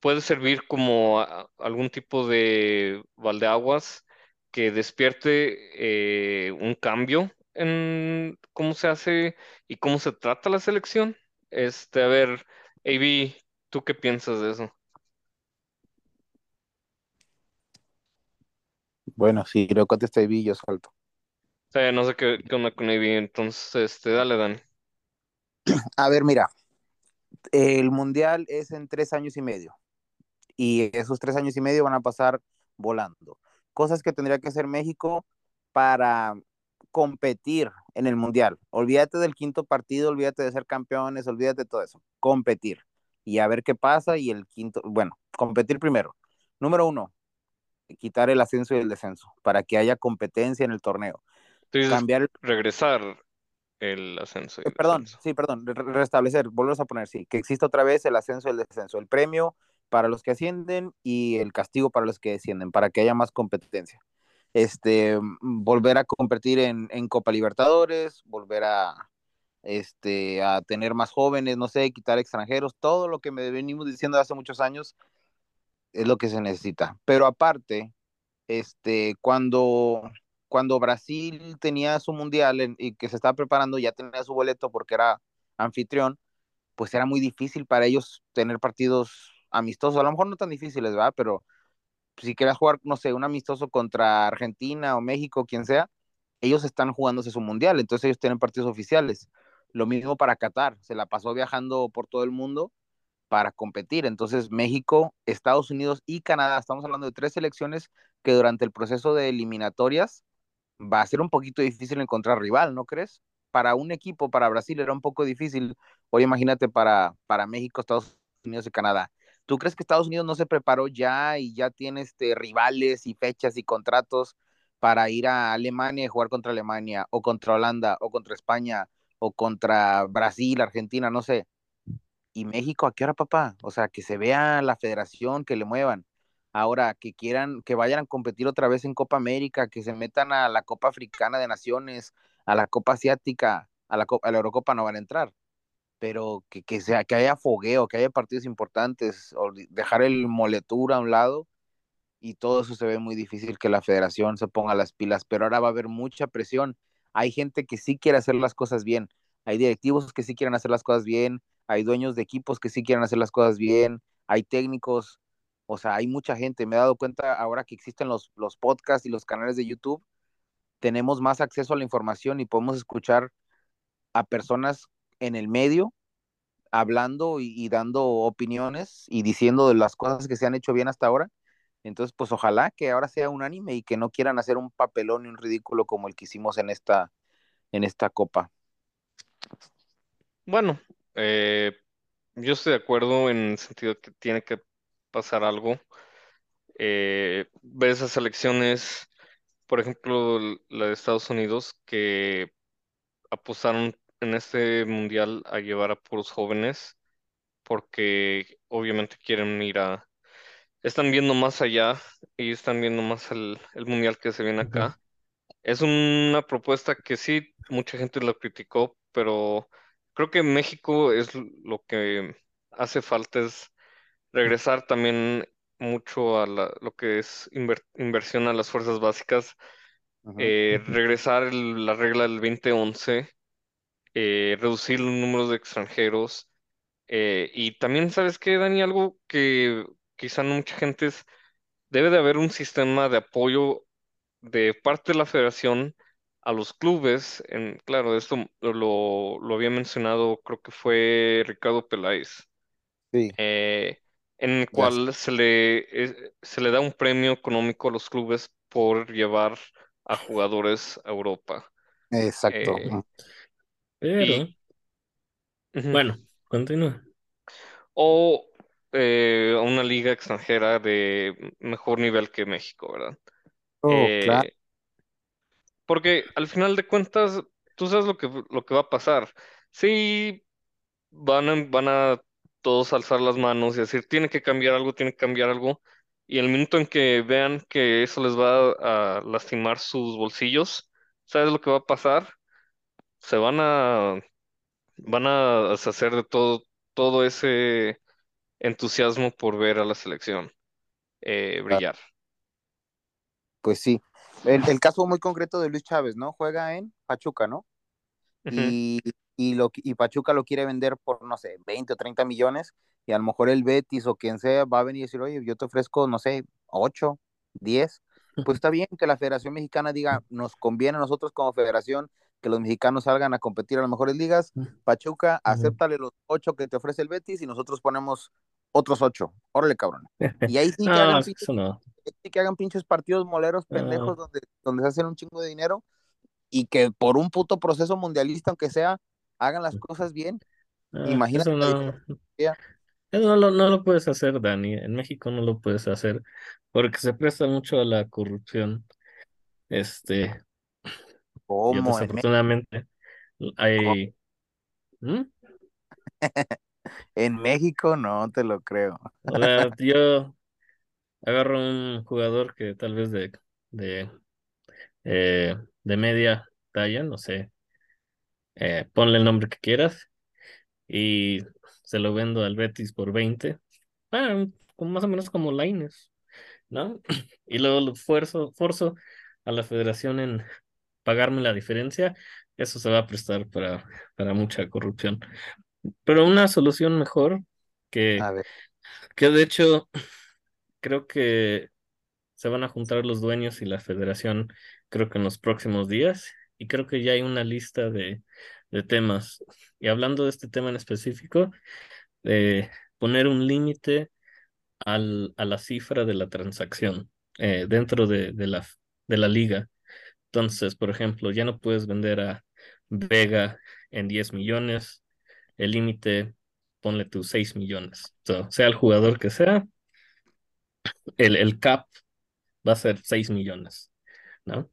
[SPEAKER 3] puede servir como algún tipo de baldeaguas que despierte eh, un cambio en cómo se hace y cómo se trata la selección. Este, a ver, AB, ¿tú qué piensas de eso?
[SPEAKER 4] Bueno, si lo contesta ahí, yo salto.
[SPEAKER 3] no sé qué, qué onda con entonces, este, dale, Dani.
[SPEAKER 4] A ver, mira, el mundial es en tres años y medio y esos tres años y medio van a pasar volando. Cosas que tendría que hacer México para competir en el mundial. Olvídate del quinto partido, olvídate de ser campeones, olvídate de todo eso. Competir y a ver qué pasa y el quinto, bueno, competir primero. Número uno, quitar el ascenso y el descenso para que haya competencia en el torneo. Cambiar el
[SPEAKER 3] regresar el ascenso y
[SPEAKER 4] Eh,
[SPEAKER 3] el
[SPEAKER 4] perdón,
[SPEAKER 3] descenso.
[SPEAKER 4] sí, perdón, re- restablecer, volvemos a poner, sí, que exista otra vez el ascenso y el descenso, el premio para los que ascienden y el castigo para los que descienden, para que haya más competencia. Este, volver a competir en, en Copa Libertadores, volver a, este, a tener más jóvenes, no sé, quitar extranjeros, todo lo que me venimos diciendo hace muchos años es lo que se necesita. Pero aparte, este, cuando, cuando Brasil tenía su mundial y que se estaba preparando, ya tenía su boleto porque era anfitrión, pues era muy difícil para ellos tener partidos amistosos, a lo mejor no tan difíciles, ¿verdad? Pero si querías jugar, no sé, un amistoso contra Argentina o México, quien sea, ellos están jugándose su mundial, entonces ellos tienen partidos oficiales. Lo mismo para Qatar, se la pasó viajando por todo el mundo para competir. Entonces, México, Estados Unidos y Canadá, estamos hablando de tres selecciones que durante el proceso de eliminatorias va a ser un poquito difícil encontrar rival, ¿no crees? Para un equipo, para Brasil era un poco difícil. Hoy imagínate para, para México, Estados Unidos y Canadá. ¿Tú crees que Estados Unidos no se preparó ya y ya tiene este, rivales y fechas y contratos para ir a Alemania y jugar contra Alemania o contra Holanda o contra España o contra Brasil, Argentina, no sé? ¿Y México a qué hora, papá? O sea, que se vea la federación, que le muevan. Ahora, que quieran, que vayan a competir otra vez en Copa América, que se metan a la Copa Africana de Naciones, a la Copa Asiática, a la, a la Eurocopa no van a entrar, pero que, que, sea, que haya fogueo, que haya partidos importantes, o dejar el moletura a un lado, y todo eso se ve muy difícil que la federación se ponga las pilas, pero ahora va a haber mucha presión. Hay gente que sí quiere hacer las cosas bien, hay directivos que sí quieren hacer las cosas bien, hay dueños de equipos que sí quieren hacer las cosas bien, hay técnicos, o sea, hay mucha gente. Me he dado cuenta ahora que existen los, los podcasts y los canales de YouTube, tenemos más acceso a la información y podemos escuchar a personas en el medio hablando y, dando opiniones y diciendo de las cosas que se han hecho bien hasta ahora. Entonces, pues ojalá que ahora sea unánime y que no quieran hacer un papelón y un ridículo como el que hicimos en esta, en esta copa.
[SPEAKER 3] Bueno, eh, yo estoy de acuerdo en el sentido que tiene que pasar algo. Eh, ver esas elecciones, por ejemplo, la de Estados Unidos, que apostaron en este mundial a llevar a puros jóvenes, porque obviamente quieren ir a, están viendo más allá y están viendo más el, el mundial que se viene acá. Es una propuesta que sí, mucha gente lo criticó, pero creo que México es lo que hace falta es regresar también mucho a la- lo que es inver- inversión a las fuerzas básicas, eh, regresar el- la regla del 2011, eh, reducir los números de extranjeros. eh, y también, ¿sabes qué, Dani? Algo que quizá no mucha gente es, debe de haber un sistema de apoyo de parte de la federación a los clubes. En, claro, esto lo, lo había mencionado, creo que fue Ricardo Peláez
[SPEAKER 4] Sí,
[SPEAKER 3] eh, en el cual se le, eh, se le da un premio económico a los clubes por llevar a jugadores a Europa.
[SPEAKER 4] Exacto.
[SPEAKER 3] Eh,
[SPEAKER 6] Pero,
[SPEAKER 3] y,
[SPEAKER 6] bueno, continúa.
[SPEAKER 3] O eh, a una liga extranjera de mejor nivel que México, ¿verdad?
[SPEAKER 4] Oh, claro.
[SPEAKER 3] Porque al final de cuentas, tú sabes lo que, lo que va a pasar. Sí, van a, van a todos alzar las manos y decir, tiene que cambiar algo, tiene que cambiar algo. Y el minuto en que vean que eso les va a lastimar sus bolsillos, ¿sabes lo que va a pasar? Se van a, van a deshacer de todo, todo ese entusiasmo por ver a la selección eh, brillar.
[SPEAKER 4] Pues sí. El, el caso muy concreto de Luis Chávez, ¿no? Juega en Pachuca, ¿no? Y, y, lo, y Pachuca lo quiere vender por, no sé, 20 o 30 millones, y a lo mejor el Betis o quien sea va a venir y decir, oye, yo te ofrezco, no sé, 8, 10, pues está bien que la Federación Mexicana diga, nos conviene a nosotros como federación que los mexicanos salgan a competir a las mejores ligas. Pachuca, acéptale los ocho que te ofrece el Betis y nosotros ponemos otros ocho. Órale, cabrón. Y ahí sí que,
[SPEAKER 6] No,
[SPEAKER 4] hagan, pinches,
[SPEAKER 6] no.
[SPEAKER 4] sí que hagan pinches partidos moleros pendejos donde, donde se hacen un chingo de dinero y que por un puto proceso mundialista, aunque sea, hagan las cosas bien.
[SPEAKER 6] Ah,
[SPEAKER 4] Imagínate
[SPEAKER 6] eso no, eso no lo, no lo puedes hacer, Dani. En México no lo puedes hacer porque se presta mucho a la corrupción. Este,
[SPEAKER 4] ¿Cómo?
[SPEAKER 6] Desafortunadamente hay... ¿Mm?
[SPEAKER 4] en México no te lo creo.
[SPEAKER 6] Yo agarro un jugador que tal vez de, de, eh, de media talla, no sé, eh, ponle el nombre que quieras y se lo vendo al Betis por 20, ah, como más o menos como Lainez, ¿no? Y luego lo forzo a la federación en pagarme la diferencia, eso se va a prestar para, para mucha corrupción. Pero una solución mejor que,
[SPEAKER 4] A ver,
[SPEAKER 6] que de hecho creo que se van a juntar los dueños y la federación, creo que en los próximos días, y creo que ya hay una lista de, de temas. Y hablando de este tema en específico, de poner un límite al, a la cifra de la transacción eh, dentro de, de la, de la liga. Entonces, por ejemplo, ya no puedes vender a Vega en 10 millones, el límite, ponle tú 6 millones. So, sea el jugador que sea, el, el cap va a ser 6 millones, ¿no?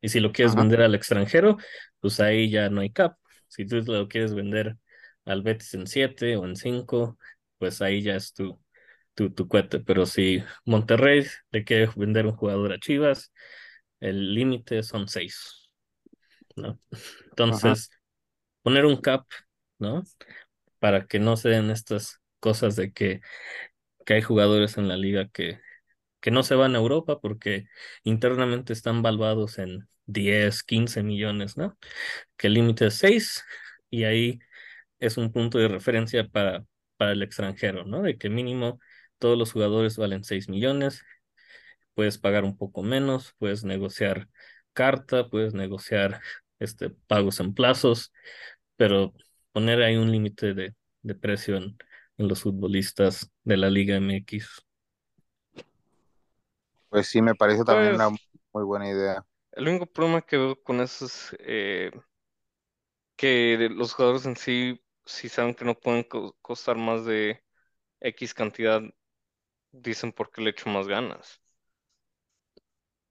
[SPEAKER 6] Y si lo quieres
[SPEAKER 4] Ajá.
[SPEAKER 6] vender al extranjero, pues ahí ya no hay cap. Si tú lo quieres vender al Betis en 7 o en 5, pues ahí ya es tu, tu, tu cuete. Pero si Monterrey le quiere vender un jugador a Chivas, el límite son 6, ¿no? Entonces, poner un cap, ¿no? Para que no se den estas cosas de que, que hay jugadores en la liga que, que no se van a Europa porque internamente están valuados en 10, 15 millones, ¿no? Que el límite es 6 y ahí es un punto de referencia para, para el extranjero, ¿no? De que mínimo todos los jugadores valen 6 millones, puedes pagar un poco menos, puedes negociar carta, puedes negociar este, pagos en plazos, pero poner ahí un límite de, de precio en, en los futbolistas de la Liga MX.
[SPEAKER 4] Pues sí, me parece también
[SPEAKER 3] Pues,
[SPEAKER 4] una muy buena idea.
[SPEAKER 3] el único problema que veo con eso es eh, que los jugadores en sí, si saben que no pueden co- costar más de X cantidad, dicen por qué le echo más ganas.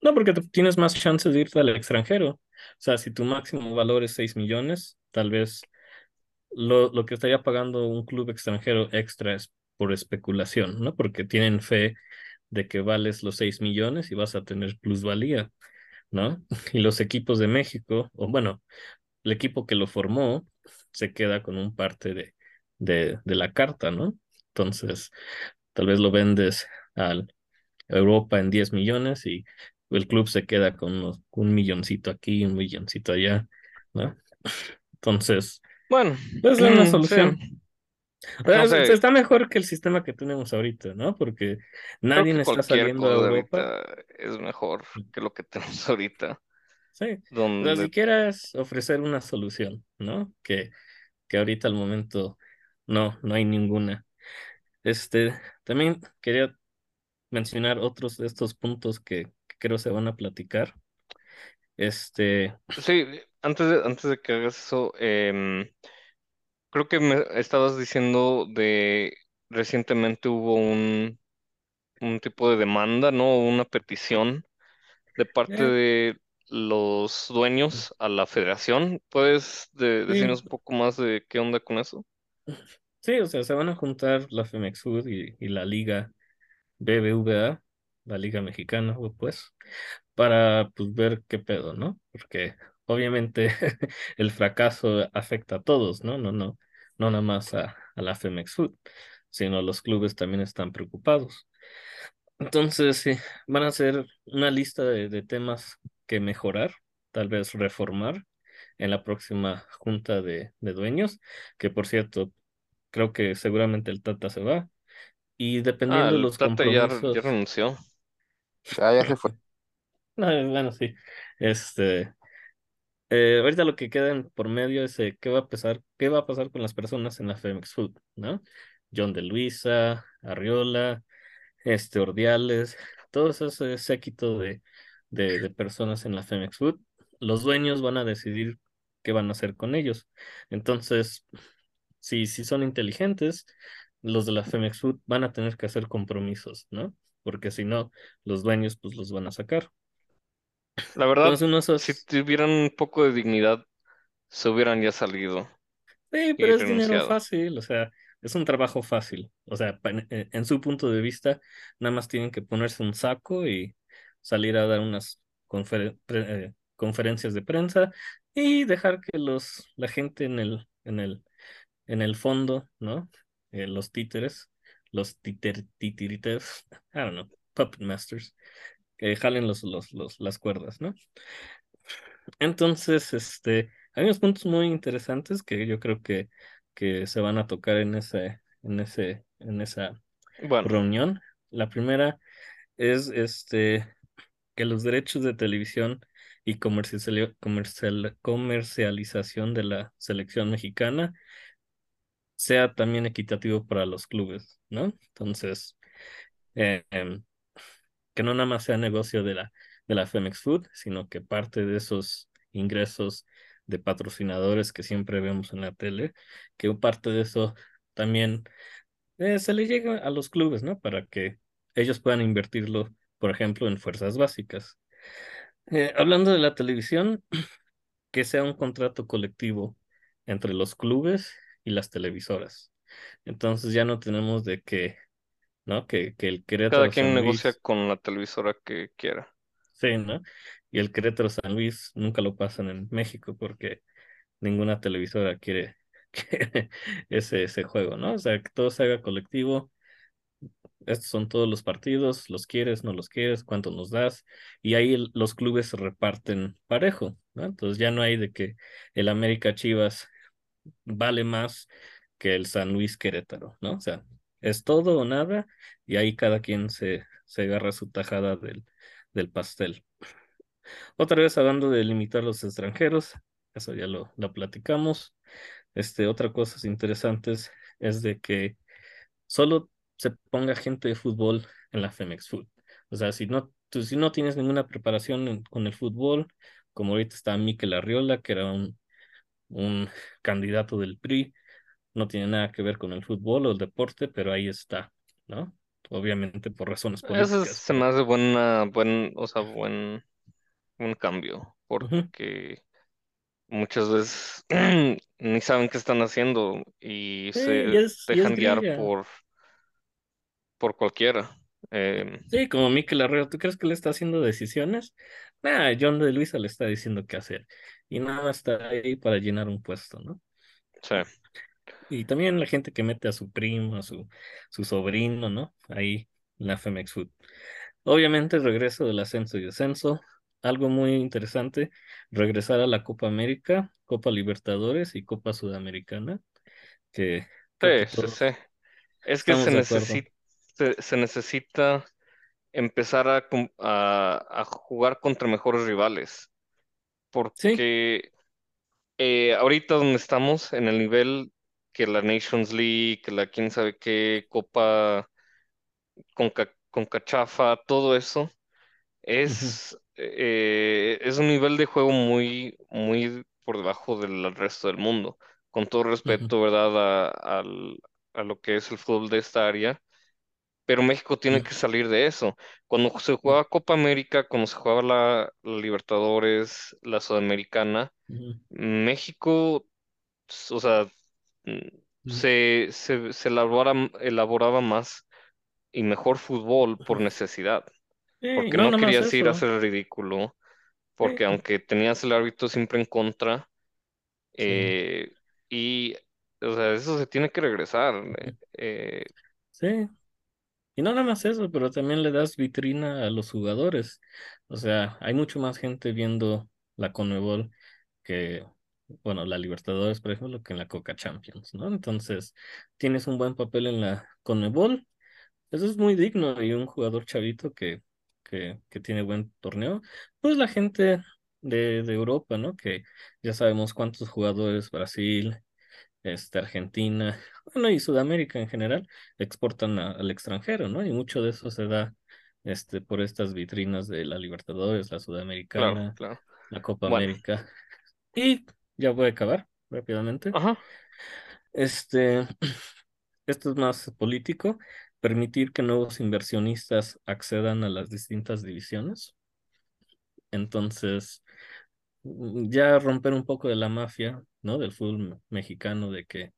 [SPEAKER 6] No, porque tienes más chances de irte al extranjero. O sea, si tu máximo valor es 6 millones, tal vez lo, lo que estaría pagando un club extranjero extra es por especulación, ¿no? Porque tienen fe de que vales los 6 millones y vas a tener plusvalía, ¿no? Y los equipos de México, o bueno, el equipo que lo formó se queda con un parte de, de, de la carta, ¿no? Entonces, tal vez lo vendes al Europa en 10 millones y el club se queda con un milloncito aquí, un milloncito allá, ¿no? Entonces,
[SPEAKER 3] Bueno,
[SPEAKER 6] es una
[SPEAKER 3] sí.
[SPEAKER 6] solución.
[SPEAKER 3] No
[SPEAKER 6] Es-
[SPEAKER 3] sé.
[SPEAKER 6] Está mejor que el sistema que tenemos ahorita, ¿no? Porque nadie está saliendo
[SPEAKER 3] cosa
[SPEAKER 6] Europa.
[SPEAKER 3] es mejor que lo que tenemos ahorita,
[SPEAKER 6] Sí. O sea, si
[SPEAKER 3] donde
[SPEAKER 6] quieres ofrecer una solución, ¿no? Que, que ahorita al momento no, no hay ninguna. Este, también quería mencionar otros de estos puntos que, que creo se van a platicar. Este,
[SPEAKER 3] sí, antes de, antes de que hagas eso, em, creo que me estabas diciendo de recientemente hubo un, un tipo de demanda, ¿no? Una petición de parte
[SPEAKER 6] eh,
[SPEAKER 3] de los dueños a la federación. ¿Puedes de-
[SPEAKER 6] sí,
[SPEAKER 3] decirnos un poco más de qué onda con eso?
[SPEAKER 6] sí, o sea, se van a juntar la Femex Food y, y la Liga BBVA, la Liga Mexicana, pues, para pues ver qué pedo, ¿no? Porque obviamente el fracaso afecta a todos, ¿no? No, no, no nada más a, a la Femex Food, sino los clubes también están preocupados. Entonces, sí, van a hacer una lista de, de temas que mejorar, tal vez reformar en la próxima junta de, de dueños, que por cierto, creo que seguramente el Tata se va. Y
[SPEAKER 3] Ah,
[SPEAKER 6] dependiendo de
[SPEAKER 3] el
[SPEAKER 6] los
[SPEAKER 3] Tata ya, ya
[SPEAKER 6] compromisos,
[SPEAKER 3] renunció.
[SPEAKER 4] Ya, ya se fue.
[SPEAKER 6] No, bueno, sí. Este, eh, ahorita lo que queda en por medio es eh, qué va a pasar, qué va a pasar con las personas en la Femex Food, ¿no? John de Luisa, Arriola, este, Ordiales, todo ese séquito de, de, de personas en la Femex Food. Los dueños van a decidir qué van a hacer con ellos. Entonces, si, si son inteligentes, los de la Femex Food van a tener que hacer compromisos, ¿no? Porque si no, los dueños pues los van a sacar.
[SPEAKER 3] La verdad, si tuvieran un poco de dignidad, se hubieran ya salido
[SPEAKER 6] Sí, pero es dinero fácil, o sea, es un trabajo fácil. O sea, en, su punto de vista, nada más tienen que ponerse un saco y salir a dar unas conferen- eh, conferencias de prensa y dejar que los, la gente en el, en el, en el fondo, ¿no? Eh, los títeres, los títer, titirites, I don't know, puppet masters, que jalen los, los, los, las cuerdas, ¿no? Entonces, este, hay unos puntos muy interesantes que yo creo que, que se van a tocar en ese, en ese, en esa
[SPEAKER 3] Bueno,
[SPEAKER 6] reunión. La primera es este que los derechos de televisión y comerciali- comercial- comercialización de la selección mexicana sea también equitativo para los clubes, ¿no? Entonces, eh, em, que no nada más sea negocio de la, de la Femex Food, sino que parte de esos ingresos de patrocinadores que siempre vemos en la tele, que parte de eso también eh, se le llegue a los clubes, ¿no? Para que ellos puedan invertirlo, por ejemplo, en fuerzas básicas. Eh, hablando de la televisión, que sea un contrato colectivo entre los clubes y las televisoras. Entonces ya no tenemos de que, ¿no? Que, que el
[SPEAKER 3] cada
[SPEAKER 6] Querétaro
[SPEAKER 3] quien
[SPEAKER 6] San
[SPEAKER 3] negocia con la televisora que quiera.
[SPEAKER 6] Sí, ¿no? Y el Querétaro San Luis nunca lo pasan en México porque ninguna televisora quiere, quiere ese, ese juego, ¿no? O sea, que todo se haga colectivo. Estos son todos los partidos, los quieres, no los quieres, cuánto nos das. Y ahí el- los clubes se reparten parejo, ¿no? Entonces ya no hay de que el América Chivas vale más que el San Luis Querétaro, ¿no? O sea, es todo o nada y ahí cada quien se, se agarra su tajada del, del pastel. Otra vez hablando de limitar los extranjeros, eso ya lo, lo platicamos. Este, otra cosa interesantes es de que solo se ponga gente de fútbol en la Femex Food. O sea, si no, tú, si no tienes ninguna preparación con el fútbol, como ahorita está Mikel Arriola, que era un, un candidato del PRI, no tiene nada que ver con el fútbol o el deporte, pero ahí está, ¿no? Obviamente por razones
[SPEAKER 3] Eso
[SPEAKER 6] políticas,
[SPEAKER 3] se me hace buena, buen, o sea, buen, un cambio, porque muchas veces ni saben qué están haciendo y
[SPEAKER 6] Sí,
[SPEAKER 3] se
[SPEAKER 6] es, y es
[SPEAKER 3] dejan guiar por, por cualquiera. Em,
[SPEAKER 6] Sí, como Mikel Arreo, ¿tú crees que le está haciendo decisiones? Nah, John de Luisa le está diciendo qué hacer. Y nada más está ahí para llenar un puesto, ¿no?
[SPEAKER 3] sí.
[SPEAKER 6] Y también la gente que mete a su primo, a su, su sobrino, ¿no? Ahí en la Femex Food. Obviamente el regreso del ascenso y descenso. Algo muy interesante, regresar a la Copa América, Copa Libertadores y Copa Sudamericana, que
[SPEAKER 3] Sí, sí, sí. Es que se necesita, se, se necesita empezar a, a, a jugar contra mejores rivales,
[SPEAKER 6] Sí.
[SPEAKER 3] porque eh, ahorita donde estamos, en el nivel que la Nations League, que la quién sabe qué, Copa Conca, Concachafa, todo eso, es, eh, es un nivel de juego muy, muy por debajo del resto del mundo. Con todo respeto, ¿verdad? A, a lo que es el fútbol de esta área pero México tiene que salir de eso. Cuando se jugaba Copa América, cuando se jugaba la, la Libertadores, la Sudamericana, México, o sea, se, se, se elaboraba, elaboraba más y mejor fútbol por necesidad,
[SPEAKER 6] Sí,
[SPEAKER 3] porque
[SPEAKER 6] no,
[SPEAKER 3] querías ir a hacer ridículo, porque
[SPEAKER 6] Sí,
[SPEAKER 3] aunque tenías el árbitro siempre en contra,
[SPEAKER 6] sí,
[SPEAKER 3] eh, y, o sea, eso se tiene que regresar.
[SPEAKER 6] ujú,
[SPEAKER 3] eh,
[SPEAKER 6] sí. Y no nada más eso, pero también le das vitrina a los jugadores. O sea, hay mucho más gente viendo la Conmebol que, bueno, la Libertadores, por ejemplo, que en la Coca Champions, ¿no? Entonces, tienes un buen papel en la Conmebol, eso es muy digno y un jugador chavito que, que, que tiene buen torneo, pues la gente de, de Europa, ¿no? Que ya sabemos cuántos jugadores, Brasil, este, Argentina, bueno, y Sudamérica en general, exportan a- al extranjero, ¿no? Y mucho de eso se da este, por estas vitrinas de la Libertadores, la
[SPEAKER 3] Claro,
[SPEAKER 6] Sudamericana,
[SPEAKER 3] claro.
[SPEAKER 6] la Copa
[SPEAKER 3] Bueno,
[SPEAKER 6] América. Y ya voy a acabar rápidamente.
[SPEAKER 3] ajá,
[SPEAKER 6] Este, esto es más político, permitir que nuevos inversionistas accedan a las distintas divisiones. Entonces, mm, ya romper un poco de la mafia, ¿no? Del fútbol mexicano, de que,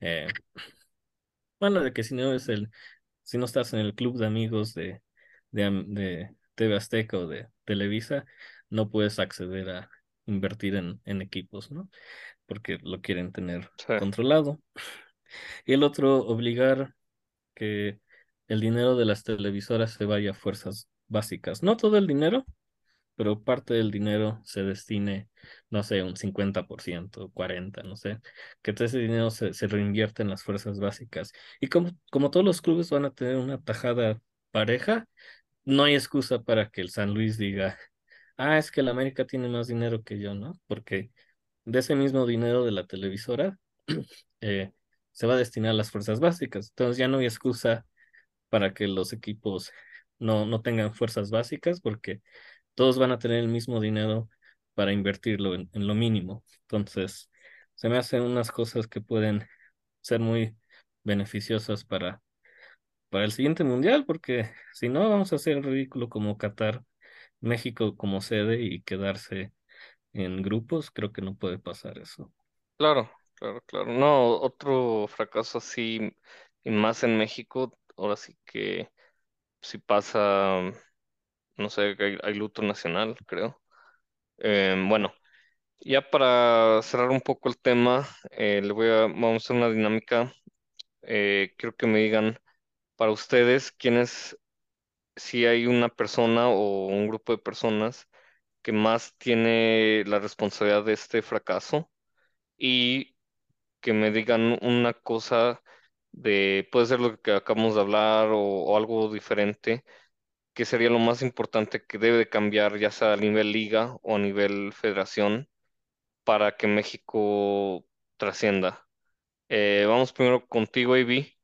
[SPEAKER 6] eh, bueno, de que si no es el, si no estás en el club de amigos de, de, de TV Azteca o de Televisa, no puedes acceder a invertir en, en equipos, ¿no? Porque lo quieren tener
[SPEAKER 3] sí,
[SPEAKER 6] controlado. Y el otro, obligar que el dinero de las televisoras se vaya a fuerzas básicas. No todo el dinero, pero parte del dinero se destine, no sé, un 50%, 40%, no sé, que todo ese dinero se, se reinvierte en las fuerzas básicas. Y como, como todos los clubes van a tener una tajada pareja, no hay excusa para que el San Luis diga, ah, es que el América tiene más dinero que yo, ¿no? Porque de ese mismo dinero de la televisora eh, se va a destinar a las fuerzas básicas. Entonces ya no hay excusa para que los equipos no, no tengan fuerzas básicas porque todos van a tener el mismo dinero para invertirlo en, lo mínimo. Entonces, se me hacen unas cosas que pueden ser muy beneficiosas para, para el siguiente mundial, porque si no, vamos a hacer ridículo como Qatar, México como sede y quedarse en grupos. Creo que no puede pasar eso.
[SPEAKER 3] claro, claro, claro. No, otro fracaso así, y más en México, ahora sí que si pasa, no sé, hay luto nacional, creo. Eh, bueno, ya para cerrar un poco el tema, eh, le voy a, vamos a hacer una dinámica. Eh, quiero que me digan para ustedes quién es, si hay una persona o un grupo de personas que más tiene la responsabilidad de este fracaso y que me digan una cosa de, puede ser lo que acabamos de hablar o, algo diferente, que sería lo más importante que debe de cambiar, ya sea a nivel liga o a nivel federación, para que México trascienda. Eh, vamos primero contigo, Ivy.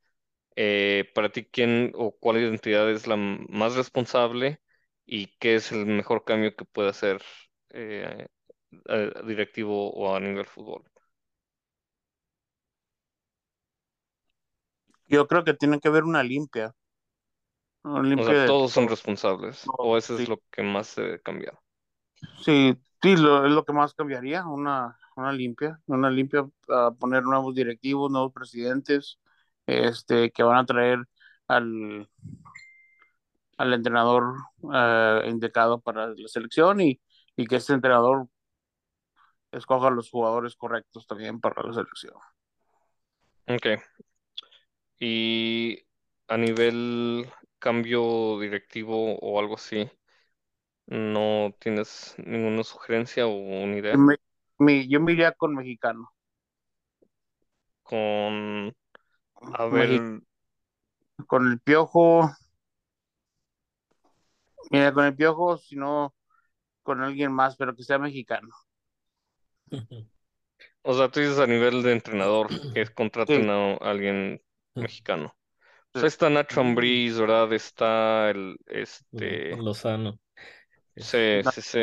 [SPEAKER 3] Eh, para ti, ¿quién o cuál identidad es la más responsable y qué es el mejor cambio que puede hacer eh, directivo o a nivel fútbol?
[SPEAKER 5] Yo creo que tiene que haber una limpia, una
[SPEAKER 3] O sea,
[SPEAKER 5] de
[SPEAKER 3] todos son responsables
[SPEAKER 5] No,
[SPEAKER 3] o eso es lo que más se debe cambiar.
[SPEAKER 5] sí, sí, lo, es lo que más cambiaría, una, una limpia, una limpia, a poner nuevos directivos, nuevos presidentes, este, que van a traer al, al entrenador eh, indicado para la selección y, y que ese entrenador escoja los jugadores correctos también para la selección.
[SPEAKER 3] Ok. Y a nivel cambio directivo o algo así, ¿no tienes ninguna sugerencia o una idea?
[SPEAKER 5] me, me- yo me iría con mexicano.
[SPEAKER 3] Con, a ver,
[SPEAKER 5] con el piojo, mira, con el piojo, si no, con alguien más, pero que sea mexicano.
[SPEAKER 3] o sea, tú dices a nivel de entrenador, que
[SPEAKER 5] Sí,
[SPEAKER 3] contraten a alguien mexicano. Pues está Nacho Ambriz, ¿verdad? Está el, este,
[SPEAKER 6] Lozano.
[SPEAKER 3] sí,
[SPEAKER 5] No,
[SPEAKER 3] sí, sí.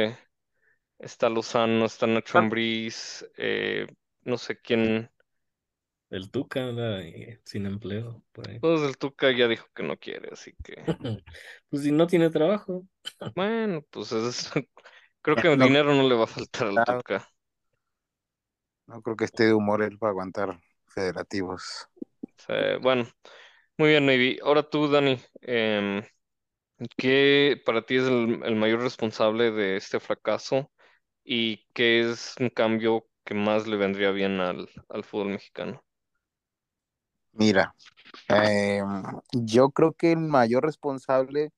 [SPEAKER 3] Está Lozano, está Nacho Ambriz, eh, no sé quién.
[SPEAKER 6] El Tuca anda ahí sin empleo por ahí.
[SPEAKER 3] Pues el Tuca ya dijo que no quiere, así que,
[SPEAKER 6] Pues si no tiene trabajo.
[SPEAKER 3] bueno, pues es, creo que
[SPEAKER 4] No,
[SPEAKER 3] dinero no le va a faltar al
[SPEAKER 4] claro,
[SPEAKER 3] Tuca.
[SPEAKER 4] no creo que esté de humor él para aguantar federativos.
[SPEAKER 3] Sí, bueno, muy bien, Navy. Ahora tú, Dani, em, ¿qué para ti es el, el mayor responsable de este fracaso y qué es un cambio que más le vendría bien al, al fútbol mexicano?
[SPEAKER 4] Mira, eh, yo creo que el mayor responsable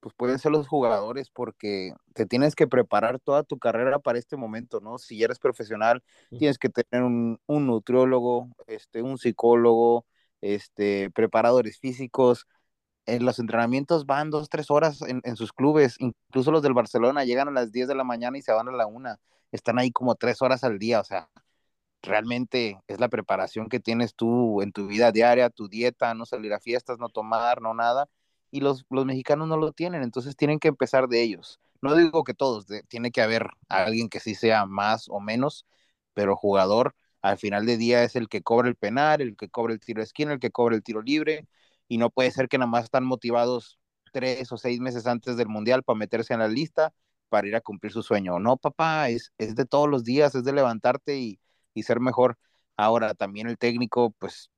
[SPEAKER 4] pues pueden ser los jugadores porque te tienes que preparar toda tu carrera para este momento, ¿no? Si eres profesional, tienes que tener un, un nutriólogo, este, un psicólogo, este, preparadores físicos, en los entrenamientos van dos, tres horas en, en, sus clubes, incluso los del Barcelona llegan a las 10 de la mañana y se van a la una, están ahí como tres horas al día, o sea, realmente es la preparación que tienes tú en tu vida diaria, tu dieta, no salir a fiestas, no tomar, no nada, y los, los mexicanos no lo tienen, entonces tienen que empezar de ellos. No digo que todos, de, tiene que haber alguien que sí sea más o menos, pero jugador al final de día es el que cobra el penal, el que cobra el tiro de esquina, el que cobra el tiro libre, y no puede ser que nada más están motivados tres o seis meses antes del mundial para meterse en la lista para ir a cumplir su sueño. No, papá, es, es de todos los días, es de levantarte y, y ser mejor. Ahora también el técnico, pues,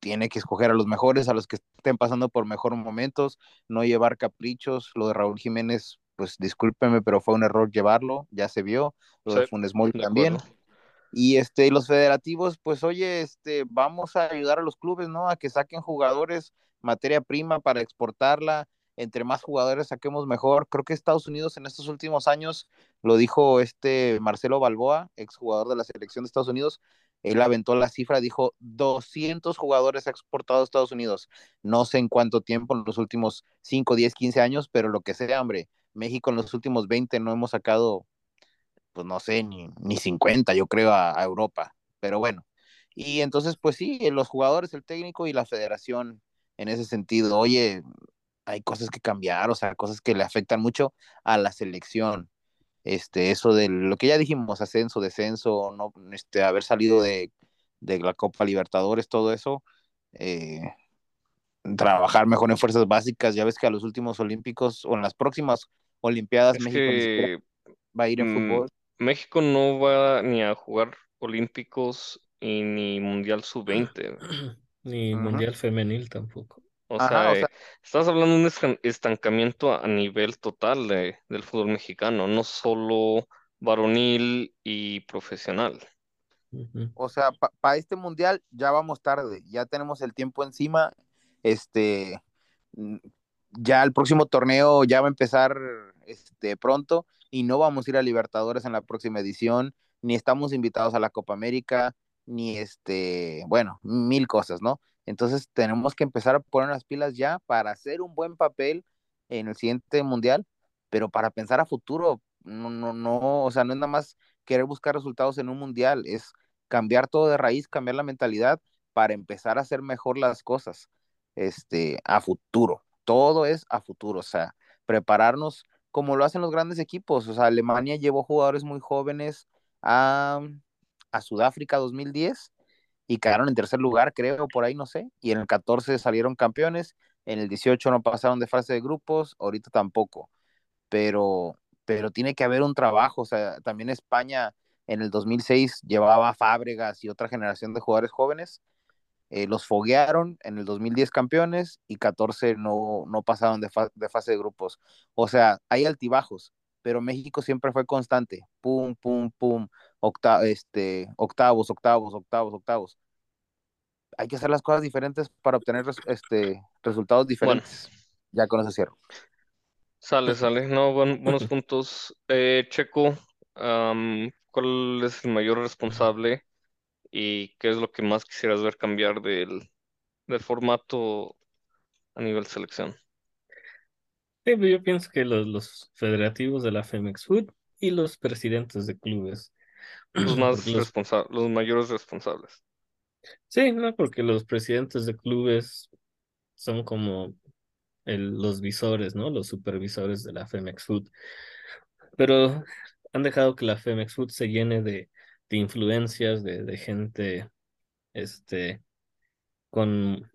[SPEAKER 4] tiene que escoger a los mejores, a los que estén pasando por mejores momentos, no llevar caprichos. Lo de Raúl Jiménez, pues discúlpeme, pero fue un error llevarlo, ya se vio. Lo sí, de Funes Mori también. Acuerdo. Y este, los federativos, pues oye, este, vamos a ayudar a los clubes, ¿no? A que saquen jugadores, materia prima para exportarla. Entre más jugadores saquemos mejor. Creo que Estados Unidos en estos últimos años, lo dijo este Marcelo Balboa, exjugador de la selección de Estados Unidos, él aventó la cifra, dijo 200 jugadores exportados a Estados Unidos. No sé en cuánto tiempo, en los últimos 5, 10, 15 años, pero lo que sea, hombre, México en los últimos 20 no hemos sacado pues no sé, ni, ni 50, yo creo, a, Europa. Pero bueno, y entonces, pues sí, los jugadores, el técnico y la federación en ese sentido, oye, hay cosas que cambiar, o sea, cosas que le afectan mucho a la selección. Este, eso de lo que ya dijimos, ascenso, descenso, no, este, haber salido de, de la Copa Libertadores, todo eso, eh, trabajar mejor en fuerzas básicas, ya ves que a los últimos olímpicos o en las próximas Olimpiadas
[SPEAKER 3] es
[SPEAKER 4] México
[SPEAKER 3] que,
[SPEAKER 4] va a ir en
[SPEAKER 3] mm,
[SPEAKER 4] fútbol.
[SPEAKER 3] México no va ni a jugar Olímpicos y ni Mundial Sub-20.
[SPEAKER 6] Ni. Mundial Femenil tampoco.
[SPEAKER 3] O
[SPEAKER 4] Ajá,
[SPEAKER 3] sea,
[SPEAKER 4] o sea,
[SPEAKER 3] eh, estás hablando de un estancamiento a nivel total de- del fútbol mexicano, no solo varonil y profesional.
[SPEAKER 4] O sea, para este mundial ya vamos tarde, ya tenemos el tiempo encima, este, mm, ya el próximo torneo ya va a empezar este, pronto y no vamos a ir a Libertadores en la próxima edición, ni estamos invitados a la Copa América, ni este, bueno, mil cosas, ¿no? Entonces tenemos que empezar a poner las pilas ya para hacer un buen papel en el siguiente mundial, pero para pensar a futuro, no, no, no, o sea, no es nada más querer buscar resultados en un mundial, es cambiar todo de raíz, cambiar la mentalidad para empezar a hacer mejor las cosas este, a futuro. Todo es a futuro, o sea, prepararnos como lo hacen los grandes equipos. O sea, Alemania llevó jugadores muy jóvenes a, a Sudáfrica 2010 y quedaron en tercer lugar, creo, por ahí no sé. Y en el 14 salieron campeones, en el 18 no pasaron de fase de grupos, ahorita tampoco. Pero, pero tiene que haber un trabajo, o sea, también España en el 2006 llevaba Fábregas y otra generación de jugadores jóvenes, eh, los foguearon en el 2010 campeones y 14 no, no pasaron de, de, fase de grupos. O sea, hay altibajos, pero México siempre fue constante. Pum, pum, pum, octa este, octavos, octavos, octavos, octavos. Hay que hacer las cosas diferentes para obtener res este, resultados
[SPEAKER 3] Bueno,
[SPEAKER 4] diferentes. Ya con eso cierro.
[SPEAKER 3] sale, sale. No, buen- buenos puntos. Eh, Checo, ¿cuál es el mayor responsable y qué es lo que más quisieras ver cambiar del, del formato a nivel selección?
[SPEAKER 6] Sí, pues yo pienso que los, los federativos de la Femex Food y los presidentes de clubes.
[SPEAKER 3] Los más
[SPEAKER 6] los,
[SPEAKER 3] responsables, los mayores responsables.
[SPEAKER 6] sí, ¿no? Porque los presidentes de clubes son como el- los visores, ¿no? Los supervisores de la Femex Food. Pero han dejado que la Femex Food se llene de, de influencias, de, de gente, este, con,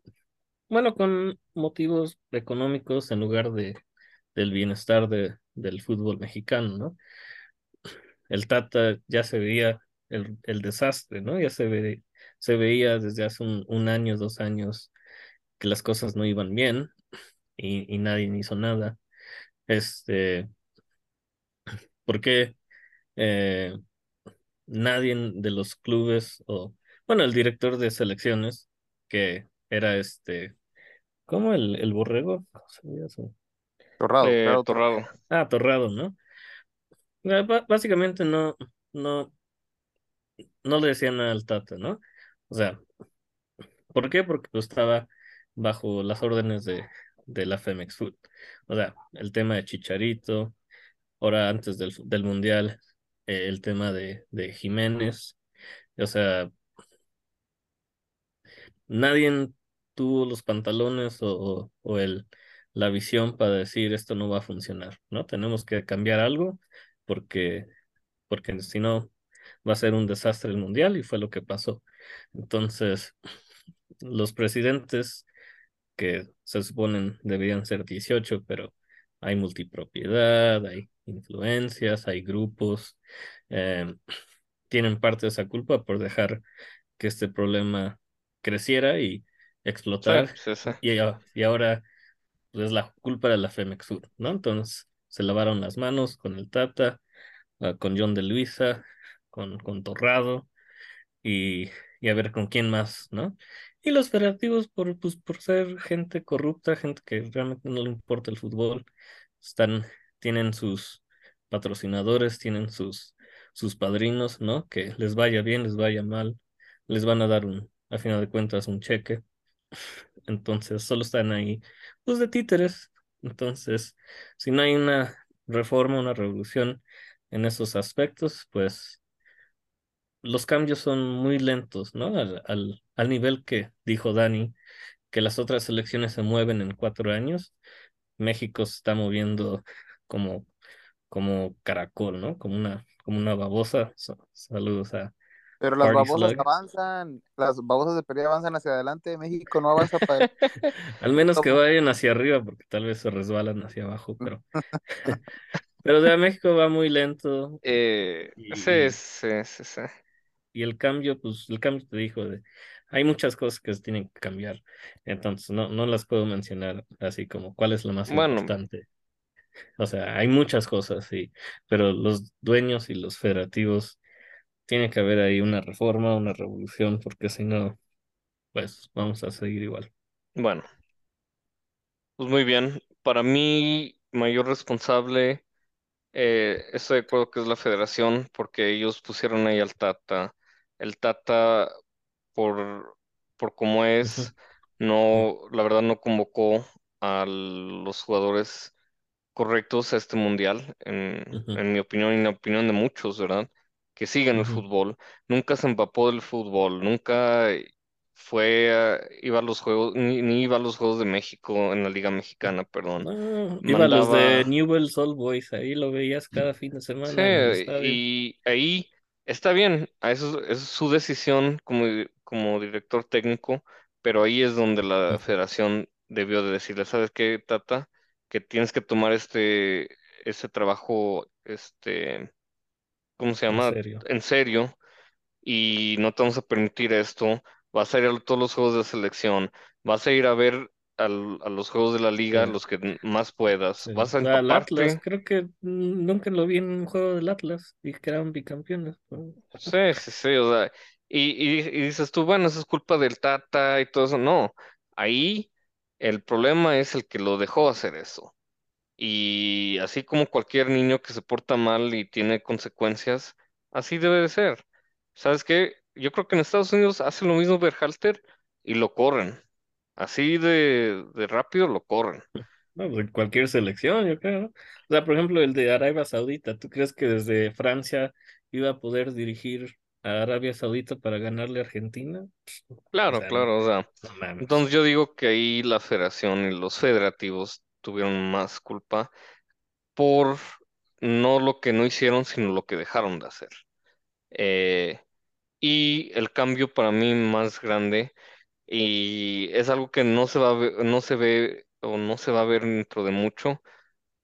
[SPEAKER 6] bueno, con motivos económicos en lugar de, del bienestar de, del fútbol mexicano, ¿no? El Tata ya se veía el, el desastre, ¿no? Ya se ve, se veía desde hace un, un año, dos años, que las cosas no iban bien y, y nadie hizo nada. Este, ¿por qué eh, nadie de los clubes o, bueno, el director de selecciones, que era este, ¿cómo el, el borrego? ¿Cómo se?
[SPEAKER 4] Torrado,
[SPEAKER 3] Eh, Torrado.
[SPEAKER 6] Ah, Torrado, ¿no? Básicamente no, no, no le decían nada al Tata, ¿no? O sea, ¿por qué? Porque pues, estaba bajo las órdenes de, de la Femex Food. O sea, el tema de Chicharito, ahora antes del, del Mundial, eh, el tema de, de Jiménez, o sea, nadie tuvo los pantalones o, o el, la visión para decir esto no va a funcionar, ¿no? Tenemos que cambiar algo porque, porque si no va a ser un desastre el mundial y fue lo que pasó. Entonces, los presidentes que se suponen deberían ser 18, pero hay multipropiedad, hay influencias, hay grupos, eh, tienen parte de esa culpa por dejar que este problema creciera y explotar.
[SPEAKER 3] Sí, sí, sí.
[SPEAKER 6] Y, y ahora pues, es la culpa de la Femex Sur, ¿no? Entonces se lavaron las manos con el Tata, uh, con John de Luisa, con, con Torrado y, y a ver con quién más, ¿no? Y los federativos por, pues, por ser gente corrupta, gente que realmente no le importa el fútbol, están, tienen sus patrocinadores, tienen sus, sus padrinos, ¿no? Que les vaya bien, les vaya mal, les van a dar un, a final de cuentas, un cheque. Entonces, solo están ahí, pues de títeres. Entonces, si no hay una reforma, una revolución en esos aspectos, pues los cambios son muy lentos, ¿no? Al, al, nivel que dijo Dani, que las otras elecciones se mueven en cuatro años. México se está moviendo como, como caracol, ¿no? Como una, como una babosa. Saludos a,
[SPEAKER 4] pero las
[SPEAKER 6] Party
[SPEAKER 4] babosas
[SPEAKER 6] Slug.
[SPEAKER 4] avanzan, las babosas de Pereira avanzan hacia adelante, México no avanza para
[SPEAKER 6] Al menos que vayan hacia arriba, porque tal vez se resbalan hacia abajo, pero. pero de México va muy lento.
[SPEAKER 3] Eh,
[SPEAKER 6] Y-
[SPEAKER 3] sí, sí, sí, sí.
[SPEAKER 6] Y el cambio, pues, el cambio te dijo de. Hay muchas cosas que se tienen que cambiar. Entonces, no, no las puedo mencionar así como cuál es la más
[SPEAKER 3] Bueno.
[SPEAKER 6] importante. O sea, hay muchas cosas, sí. Pero los dueños y los federativos tiene que haber ahí una reforma, una revolución, porque si no, pues vamos a seguir igual.
[SPEAKER 3] Bueno, pues muy bien. Para mí, mayor responsable, eh, estoy de acuerdo que es la federación, porque ellos pusieron ahí al Tata. El Tata, por, por cómo es, no, la verdad no convocó a los jugadores correctos a este mundial, en, en mi opinión y en la opinión de muchos, ¿verdad? Que siguen el
[SPEAKER 6] Ujú.
[SPEAKER 3] fútbol. Nunca se empapó del fútbol, nunca fue, a- iba a los juegos, ni, ni iba a los Juegos de México en la Liga Mexicana, perdón.
[SPEAKER 6] Iba a los de Newell's Old Boys, ahí lo veías cada fin de semana
[SPEAKER 3] Sí,
[SPEAKER 6] en el
[SPEAKER 3] y ahí está bien, eso, es- eso es su decisión como, como director técnico, pero ahí es donde la federación debió de decirle, ¿sabes qué, Tata? Que tienes que tomar este, ese trabajo, este, ¿cómo se
[SPEAKER 6] En
[SPEAKER 3] llama?
[SPEAKER 6] serio.
[SPEAKER 3] En serio, y no te vamos a permitir esto, vas a ir a todos los juegos de selección, vas a ir a ver al- a los juegos de la liga,
[SPEAKER 6] Sí.
[SPEAKER 3] los que más puedas,
[SPEAKER 6] Sí.
[SPEAKER 3] vas a
[SPEAKER 6] Al Atlas,
[SPEAKER 3] empaparte.
[SPEAKER 6] creo que nunca lo vi en un juego del Atlas y que eran bicampeones.
[SPEAKER 3] Sí, sí, sí, o sea, y, y, y dices tú, bueno, eso es culpa del Tata y todo eso. No, ahí el problema es el que lo dejó hacer eso. Y así como cualquier niño que se porta mal y tiene consecuencias, así debe de ser. ¿Sabes qué? Yo creo que en Estados Unidos hace lo mismo Berhalter y lo corren. Así de, de rápido lo corren.
[SPEAKER 6] No, pues cualquier selección, yo creo. ¿no? O sea, por ejemplo, el de Arabia Saudita, ¿tú crees que desde Francia iba a poder dirigir a Arabia Saudita para ganarle a Argentina?
[SPEAKER 3] Claro,
[SPEAKER 6] O sea,
[SPEAKER 3] claro, o sea.
[SPEAKER 6] No.
[SPEAKER 3] Entonces yo digo que ahí la federación y los federativos tuvieron más culpa por no lo que no hicieron, sino lo que dejaron de hacer. Eh, y el cambio para mí más grande, y es algo que no se va a ver- no se ve o no se va a ver dentro de mucho,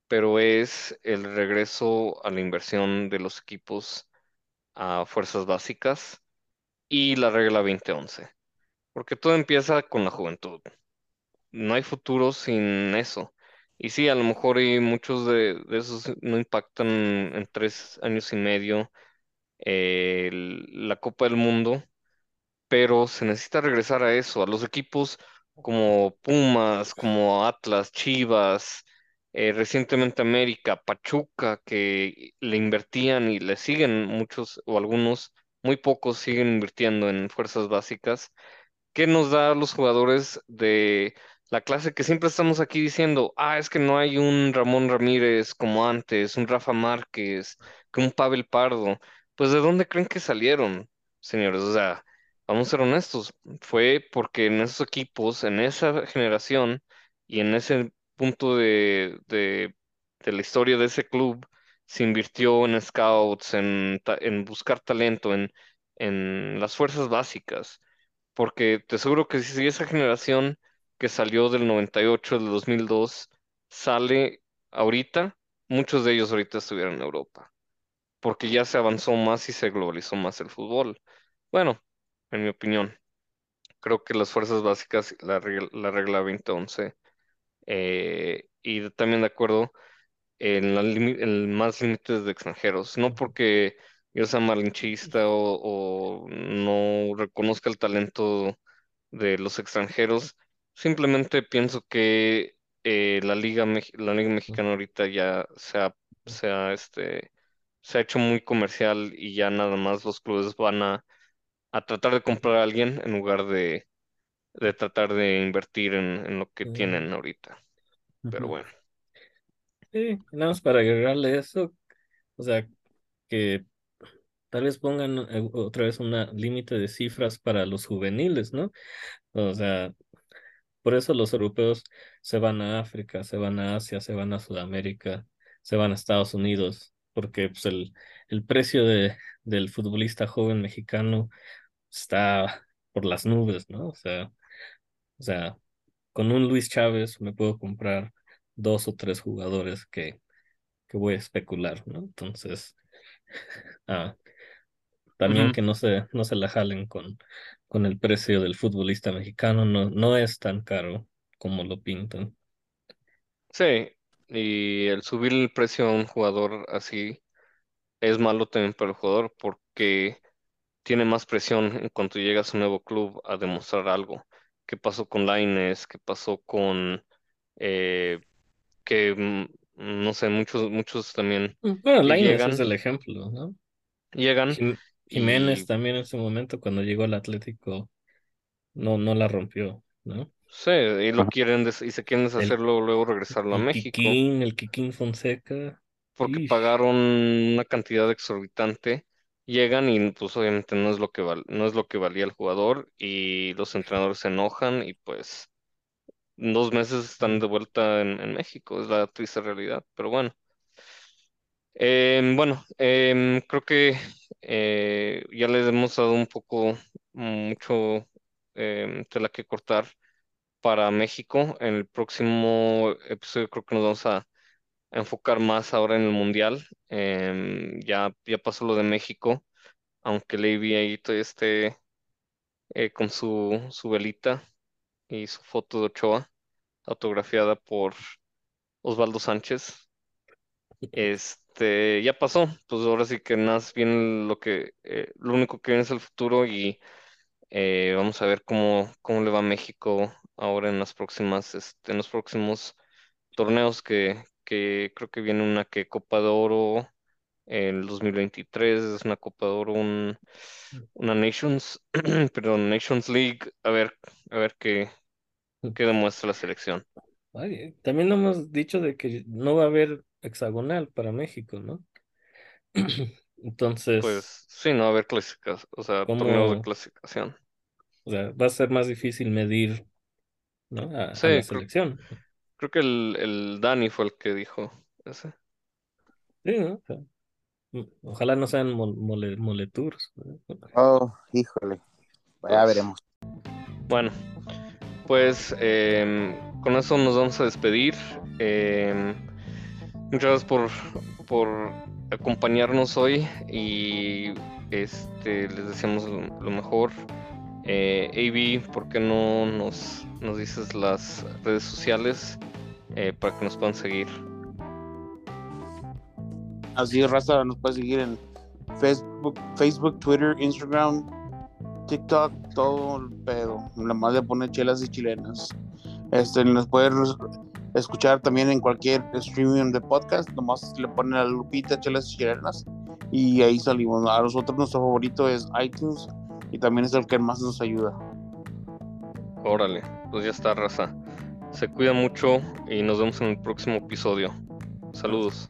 [SPEAKER 3] pero es el regreso a la inversión de los equipos a fuerzas básicas y la regla 2011. Porque todo empieza con la juventud. No hay futuro sin eso. Y sí, a lo mejor y muchos de, esos no impactan en tres años y medio eh, la Copa del Mundo, pero se necesita regresar a eso, a los equipos como Pumas, como Atlas, Chivas, eh, recientemente América, Pachuca, que le invertían y le siguen muchos o algunos, muy pocos siguen invirtiendo en fuerzas básicas ¿qué nos da a los jugadores de la clase que siempre estamos aquí diciendo, ah, es que no hay un Ramón Ramírez como antes, un Rafa Márquez, que un Pavel Pardo? Pues ¿de dónde creen que salieron, señores? O sea, vamos a ser honestos, fue porque en esos equipos, en esa generación y en ese punto de, de, de la historia de ese club, se invirtió en scouts, en, en buscar talento, en, en las fuerzas básicas, porque te aseguro que si esa generación que salió del 98, del 2002, sale ahorita, muchos de ellos ahorita estuvieran en Europa, porque ya se avanzó más y se globalizó más el fútbol. Bueno, en mi opinión, creo que las fuerzas básicas, la regla, la regla 2011, eh, y también de acuerdo en, la más límites de extranjeros. No porque yo sea malinchista o no reconozca el talento de los extranjeros, simplemente pienso que eh, la Liga, Mex- la Liga Mexicana ahorita ya se ha, se ha, este, se ha hecho muy comercial y ya nada más los clubes van a, a tratar de comprar a alguien en lugar de, de tratar de invertir en, en lo que tienen ahorita. Pero bueno.
[SPEAKER 6] Sí, nada más para agregarle eso, o sea, que tal vez pongan eh, otra vez un límite de cifras para los juveniles, ¿no? O sea, por eso los europeos se van a África, se van a Asia, se van a Sudamérica, se van a Estados Unidos, porque pues, el, el precio de, del futbolista joven mexicano está por las nubes, ¿no? O sea, o sea, con un Luis Chávez me puedo comprar dos o tres jugadores que, que voy a especular, ¿no? Entonces, ah, también que no se, no se la jalen con, con el precio del futbolista mexicano, no, no es tan caro como lo pintan.
[SPEAKER 3] Sí, y el subir el precio a un jugador así es malo también para el jugador porque tiene más presión en cuanto llegas a un nuevo club a demostrar algo. ¿Qué pasó con Lainez? ¿Qué pasó con eh, que mm, no sé, muchos, muchos también
[SPEAKER 6] Bueno,
[SPEAKER 3] que
[SPEAKER 6] Lainez es el ejemplo, ¿no?
[SPEAKER 3] llegan
[SPEAKER 6] Jiménez
[SPEAKER 3] y
[SPEAKER 6] también en su momento cuando llegó al Atlético no, no la rompió, ¿no?
[SPEAKER 3] sí, y lo quieren des- y se quieren
[SPEAKER 6] El,
[SPEAKER 3] deshacerlo luego regresarlo a
[SPEAKER 6] el
[SPEAKER 3] México
[SPEAKER 6] Kikín, el Kikín Fonseca,
[SPEAKER 3] porque
[SPEAKER 6] ish,
[SPEAKER 3] pagaron una cantidad exorbitante. Llegan y pues obviamente no es lo que val- no es lo que valía el jugador y los entrenadores se enojan y pues en dos meses están de vuelta en, en México, es la triste realidad, pero bueno. Em, bueno, em, creo que eh, ya les hemos dado un poco, mucho em, tela que cortar para México. En el próximo episodio creo que nos vamos a enfocar más ahora en el Mundial. Em, ya, ya pasó lo de México, aunque Levy ahí todavía esté eh, con su, su velita y su foto de Ochoa, autografiada por Osvaldo Sánchez. Este, ya pasó, pues ahora sí que más bien lo que, eh, lo único que viene es el futuro y eh, vamos a ver cómo, cómo le va a México ahora en las próximas, este, en los próximos torneos que, que creo que viene una que Copa de Oro en el 2023, es una Copa de Oro, un, una Nations, perdón, Nations League, a ver, a ver qué, qué demuestra la selección.
[SPEAKER 6] Ay, también hemos dicho de que no va a haber hexagonal para México, ¿no? Entonces,
[SPEAKER 3] Pues sí, no va a haber clasificación, o sea, torneos de
[SPEAKER 6] ¿cómo,
[SPEAKER 3] clasificación.
[SPEAKER 6] o sea, va a ser más difícil medir, ¿no? A, a la
[SPEAKER 3] Sí, creo,
[SPEAKER 6] selección.
[SPEAKER 3] creo que el, el Dani fue el que dijo ese.
[SPEAKER 6] Sí, ¿no? O sea, mm, ojalá no sean mol- mole, moletours, ¿no?
[SPEAKER 4] Oh, híjole. Ya
[SPEAKER 3] Pues
[SPEAKER 4] veremos.
[SPEAKER 3] bueno, pues em, con eso nos vamos a despedir. Em, muchas gracias por, por acompañarnos hoy y este les deseamos lo, mejor. Eh, AB, ¿por qué no nos, nos dices las redes sociales eh, para que nos puedan seguir?
[SPEAKER 5] Así es, Raza nos puede seguir en Facebook, Facebook, Twitter, Instagram, TikTok, todo el pedo. Nada más le pone chelas y chilenas. Este, nos pueden escuchar también en cualquier streaming de podcast. Nomás le ponen a Lupita Chelas y Chirenas y ahí salimos. A nosotros nuestro favorito es iTunes y también es el que más nos ayuda.
[SPEAKER 3] Órale, pues ya está, raza. Se cuida mucho y nos vemos en el próximo episodio. Saludos.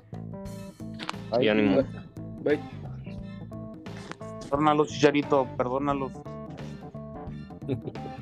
[SPEAKER 3] Y ánimo.
[SPEAKER 6] Bye. bye.
[SPEAKER 5] Perdónalos, Chicharito, perdónalos.